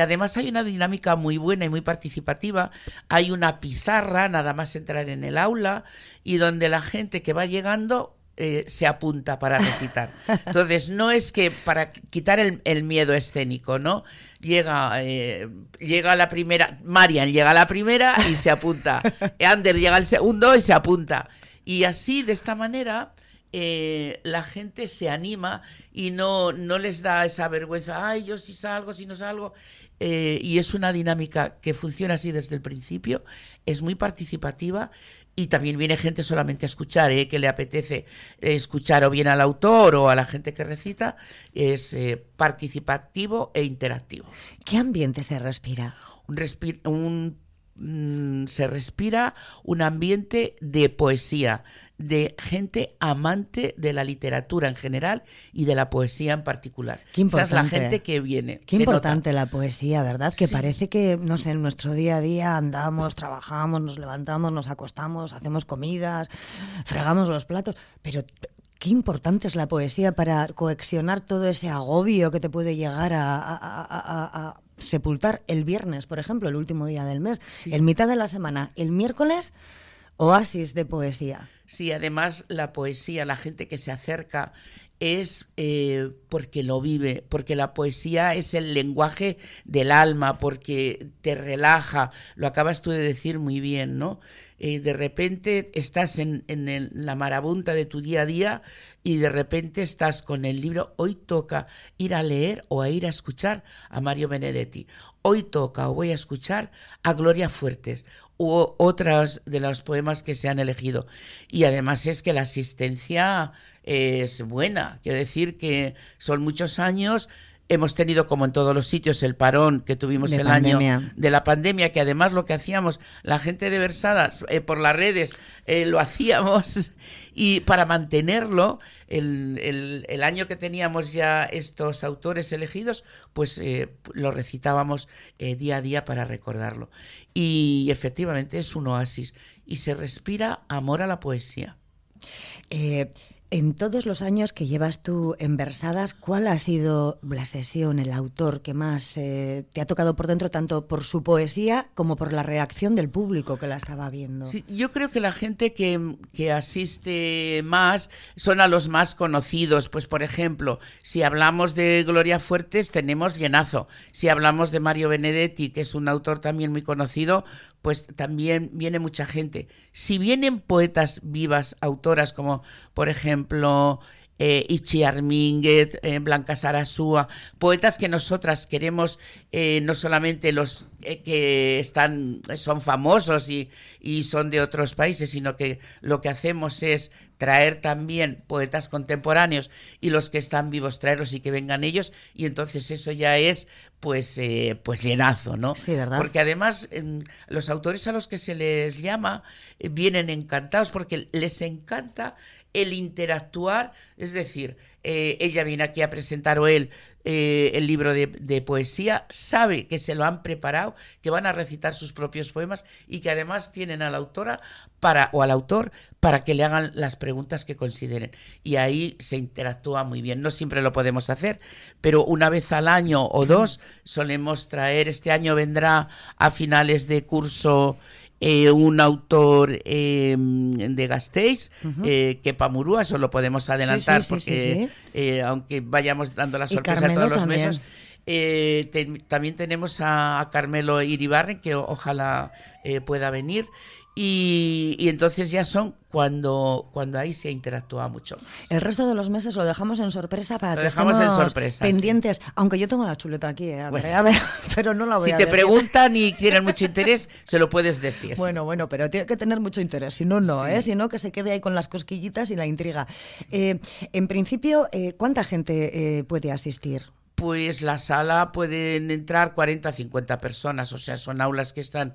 Además hay una dinámica muy buena y muy participativa. Hay una pizarra, nada más entrar en el aula, y donde la gente que va llegando eh, se apunta para recitar. (laughs) Entonces, no es que para quitar el, el miedo escénico, ¿no? Llega, eh, llega la primera, Marian llega a la primera y se apunta. (laughs) Ander llega al segundo y se apunta. Y así, de esta manera, eh, la gente se anima y no, no les da esa vergüenza, ay, yo si salgo, si no salgo. Eh, y es una dinámica que funciona así desde el principio, es muy participativa y también viene gente solamente a escuchar, ¿eh? que le apetece escuchar o bien al autor o a la gente que recita, es eh, participativo e interactivo. ¿Qué ambiente se respira? Un, respi- un, mm, se respira un ambiente de poesía, de gente amante de la literatura en general y de la poesía en particular. Qué Esa es la importante. gente que viene. Qué importante la poesía, ¿verdad? Que Sí. parece que, no sé, en nuestro día a día andamos, trabajamos, nos levantamos, nos acostamos, hacemos comidas, fregamos los platos, pero qué importante es la poesía para coexionar todo ese agobio que te puede llegar a, a- a- a- a sepultar el viernes, por ejemplo, el último día del mes, Sí. en mitad de la semana, el miércoles, oasis de poesía. Sí, además la poesía, la gente que se acerca es eh, porque lo vive, porque la poesía es el lenguaje del alma, porque te relaja, lo acabas tú de decir muy bien, ¿no? Eh, de repente estás en, la marabunta de tu día a día y de repente estás con el libro, hoy toca ir a leer o a ir a escuchar a Mario Benedetti, hoy toca o voy a escuchar a Gloria Fuertes u otras de los poemas que se han elegido. Y además es que la asistencia es buena, quiero decir que son muchos años. Hemos tenido, como en todos los sitios, el parón que tuvimos De el pandemia. año de la pandemia, que además lo que hacíamos, la gente de Versadas, eh, por las redes, eh, lo hacíamos (laughs) y para mantenerlo, el, el- el año que teníamos ya estos autores elegidos, pues eh, lo recitábamos eh, día a día para recordarlo. Y efectivamente es un oasis y se respira amor a la poesía. Eh, en todos los años que llevas tú en Versadas, ¿cuál ha sido la sesión, el autor que más eh, te ha tocado por dentro, tanto por su poesía como por la reacción del público que la estaba viendo? Yo creo que la gente que, que asiste más son a los más conocidos. Pues, por ejemplo, si hablamos de Gloria Fuertes, tenemos Llenazo. Si hablamos de Mario Benedetti, que es un autor también muy conocido, pues también viene mucha gente. Si vienen poetas vivas, autoras como, por ejemplo, eh, Ichi Arminguet, eh, Blanca Sarasúa, poetas que nosotras queremos eh, no solamente los eh, que están son famosos y, y son de otros países, sino que lo que hacemos es traer también poetas contemporáneos y los que están vivos traerlos y que vengan ellos y entonces eso ya es pues eh, pues llenazo, ¿no? Sí, ¿verdad? Porque además em, los autores a los que se les llama eh, vienen encantados porque les encanta el interactuar, es decir, eh, ella viene aquí a presentar o él eh, el libro de, de poesía, sabe que se lo han preparado, que van a recitar sus propios poemas y que además tienen a la autora para, o al autor para que le hagan las preguntas que consideren. Y ahí se interactúa muy bien. No siempre lo podemos hacer, pero una vez al año o dos solemos traer, este año vendrá a finales de curso eh, un autor eh, de Gasteiz, eh, que Pamurúa, eso lo podemos adelantar sí, sí, sí, porque sí. eh, aunque vayamos dando la sorpresa todos los también. meses, te- también tenemos a, a Carmelo Iribarren, que ojalá pueda venir. Y, y entonces ya son cuando, cuando ahí se interactúa mucho. más. El resto de los meses lo dejamos en sorpresa para Lo que dejamos en sorpresa, pendientes. Aunque yo tengo la chuleta aquí, eh, Pues, Andrea, (laughs) pero- pero no la voy Si a te decir. preguntan y tienen mucho interés, (laughs) se lo puedes decir. Bueno, bueno, pero tiene que tener mucho interés, si no, no, Sí. ¿eh? Si no, que se quede ahí con las cosquillitas y la intriga. Eh, en principio, eh, ¿cuánta gente eh, puede asistir? Pues la sala pueden entrar 40 50 personas, o sea, son aulas que están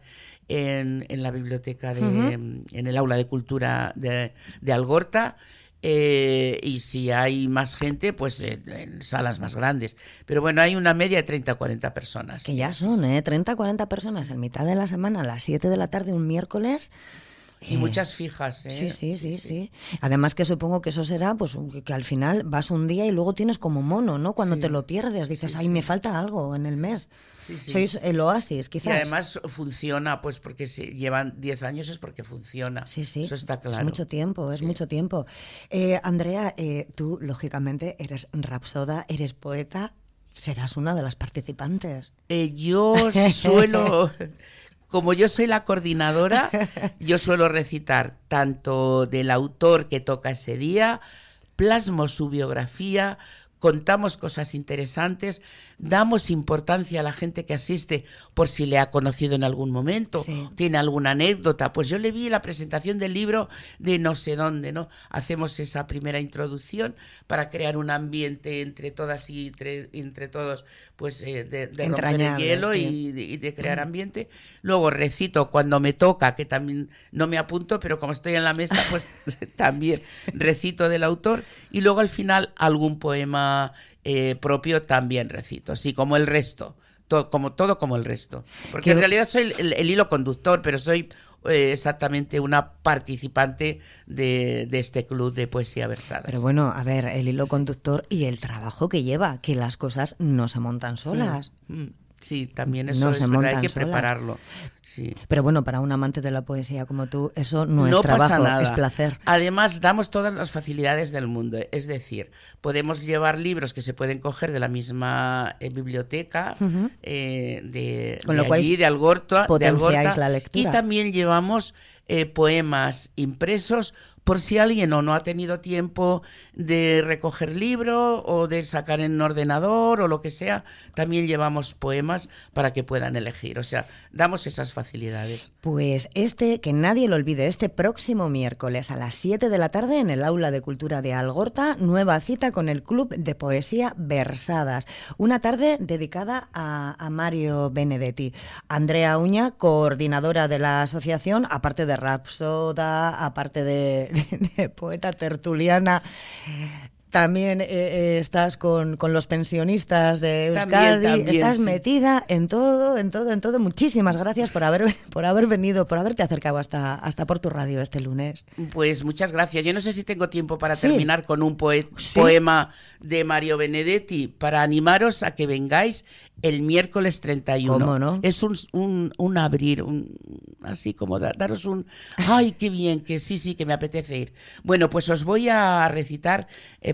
en, en la biblioteca, de, en el aula de cultura de, de Algorta. eh, y si hay más gente, pues en salas más grandes. Pero bueno, hay una media de 30 o 40 personas. Que ya son, ¿eh? 30 o 40 personas en mitad de la semana, a las 7 de la tarde, un miércoles. Y muchas fijas, ¿eh? Sí, sí, sí, sí, Además que supongo que eso será, pues que al final vas un día y luego tienes como mono, ¿no? Cuando te lo pierdes, dices, ay, me falta algo en el mes. Sois el oasis, quizás. Y además funciona, pues porque si llevan 10 años es porque funciona. Sí, sí. Eso está claro. Es mucho tiempo, es mucho tiempo. Eh, Andrea, eh, tú, lógicamente, eres rapsoda, eres poeta, serás una de las participantes. Eh, yo suelo (laughs) como yo soy la coordinadora, (laughs) yo suelo recitar tanto del autor que toca ese día, plasmo su biografía, contamos cosas interesantes, damos importancia a la gente que asiste por si le ha conocido en algún momento, tiene alguna anécdota. Pues yo le vi la presentación del libro de no sé dónde, ¿no? Hacemos esa primera introducción para crear un ambiente entre todas y entre, todos, pues eh, de, romper el hielo y, de, crear ambiente. Luego recito cuando me toca, que también no me apunto, pero como estoy en la mesa, pues (laughs) (laughs) también recito del autor. Y luego al final algún poema eh, propio también recito, así como el resto, todo como, todo como el resto. Porque en realidad soy el, hilo conductor, pero soy eh, exactamente una participante de, este club de poesía versada. Pero bueno, a ver, el hilo conductor y el trabajo que lleva, que las cosas no se montan solas. Mm, mm. Sí, también eso es verdad, hay que prepararlo. Sí. Pero bueno, para un amante de la poesía como tú, eso no, es trabajo, es placer. Además, damos todas las facilidades del mundo. Es decir, podemos llevar libros que se pueden coger de la misma eh, biblioteca eh, de, Con lo allí, de Algorta, de la lectura. Y también llevamos eh, poemas impresos por si alguien o no ha tenido tiempo de recoger libro o de sacar en ordenador o lo que sea, también llevamos poemas para que puedan elegir. O sea, damos esas facilidades. Pues este, que nadie lo olvide, este próximo miércoles a las 7 de la tarde en el Aula de Cultura de Algorta, nueva cita con el Club de Poesía Versadas. Una tarde dedicada a, a Mario Benedetti. Andrea Uña, coordinadora de la asociación, aparte de Rapsoda, aparte (laughs) de poeta tertuliana también eh, eh, estás con, los pensionistas de Euskadi, estás metida en todo, en todo, en todo. Muchísimas gracias por haber, (laughs) por haber venido, por haberte acercado hasta, hasta por tu radio este lunes. Pues muchas gracias. Yo no sé si tengo tiempo para terminar con un poema de Mario Benedetti para animaros a que vengáis el miércoles 31. Es un, un, abrir, un, así como daros un... ¡Ay, qué bien! Que sí, sí, que me apetece ir. Bueno, pues os voy a recitar, eh,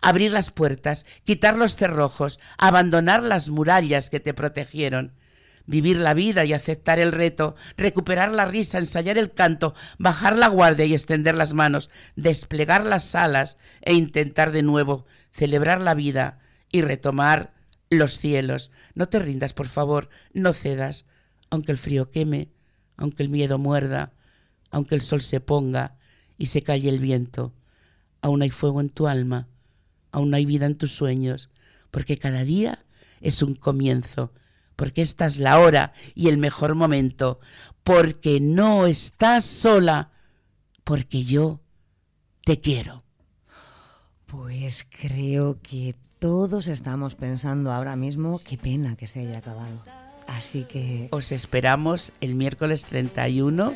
Abrir las puertas, quitar los cerrojos, abandonar las murallas que te protegieron, vivir la vida y aceptar el reto, recuperar la risa, ensayar el canto, bajar la guardia y extender las manos, desplegar las alas e intentar de nuevo celebrar la vida y retomar los cielos. No te rindas, por favor, no cedas, aunque el frío queme, aunque el miedo muerda, aunque el sol se ponga y se calle el viento. Aún hay fuego en tu alma, aún hay vida en tus sueños, porque cada día es un comienzo, porque esta es la hora y el mejor momento, porque no estás sola, porque yo te quiero. Pues creo que todos estamos pensando ahora mismo, qué pena que se haya acabado. Así que... Os esperamos el miércoles 31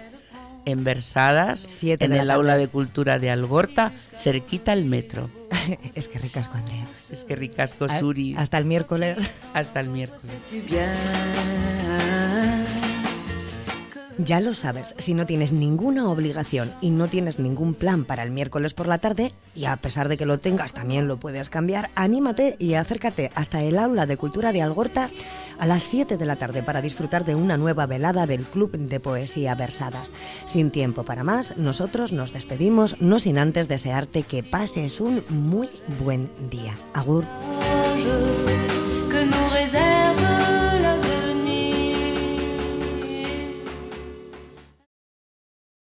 en Versadas, en el aula de cultura de Algorta, cerquita al metro. (laughs) es que ricasco, Andrea. Es que ricasco, Suri. Hasta el miércoles. Hasta el miércoles. Ya lo sabes, si no tienes ninguna obligación y no tienes ningún plan para el miércoles por la tarde, y a pesar de que lo tengas también lo puedes cambiar, anímate y acércate hasta el aula de cultura de Algorta a las 7 de la tarde para disfrutar de una nueva velada del Club de Poesía Versadas. Sin tiempo para más, nosotros nos despedimos, no sin antes desearte que pases un muy buen día. Agur.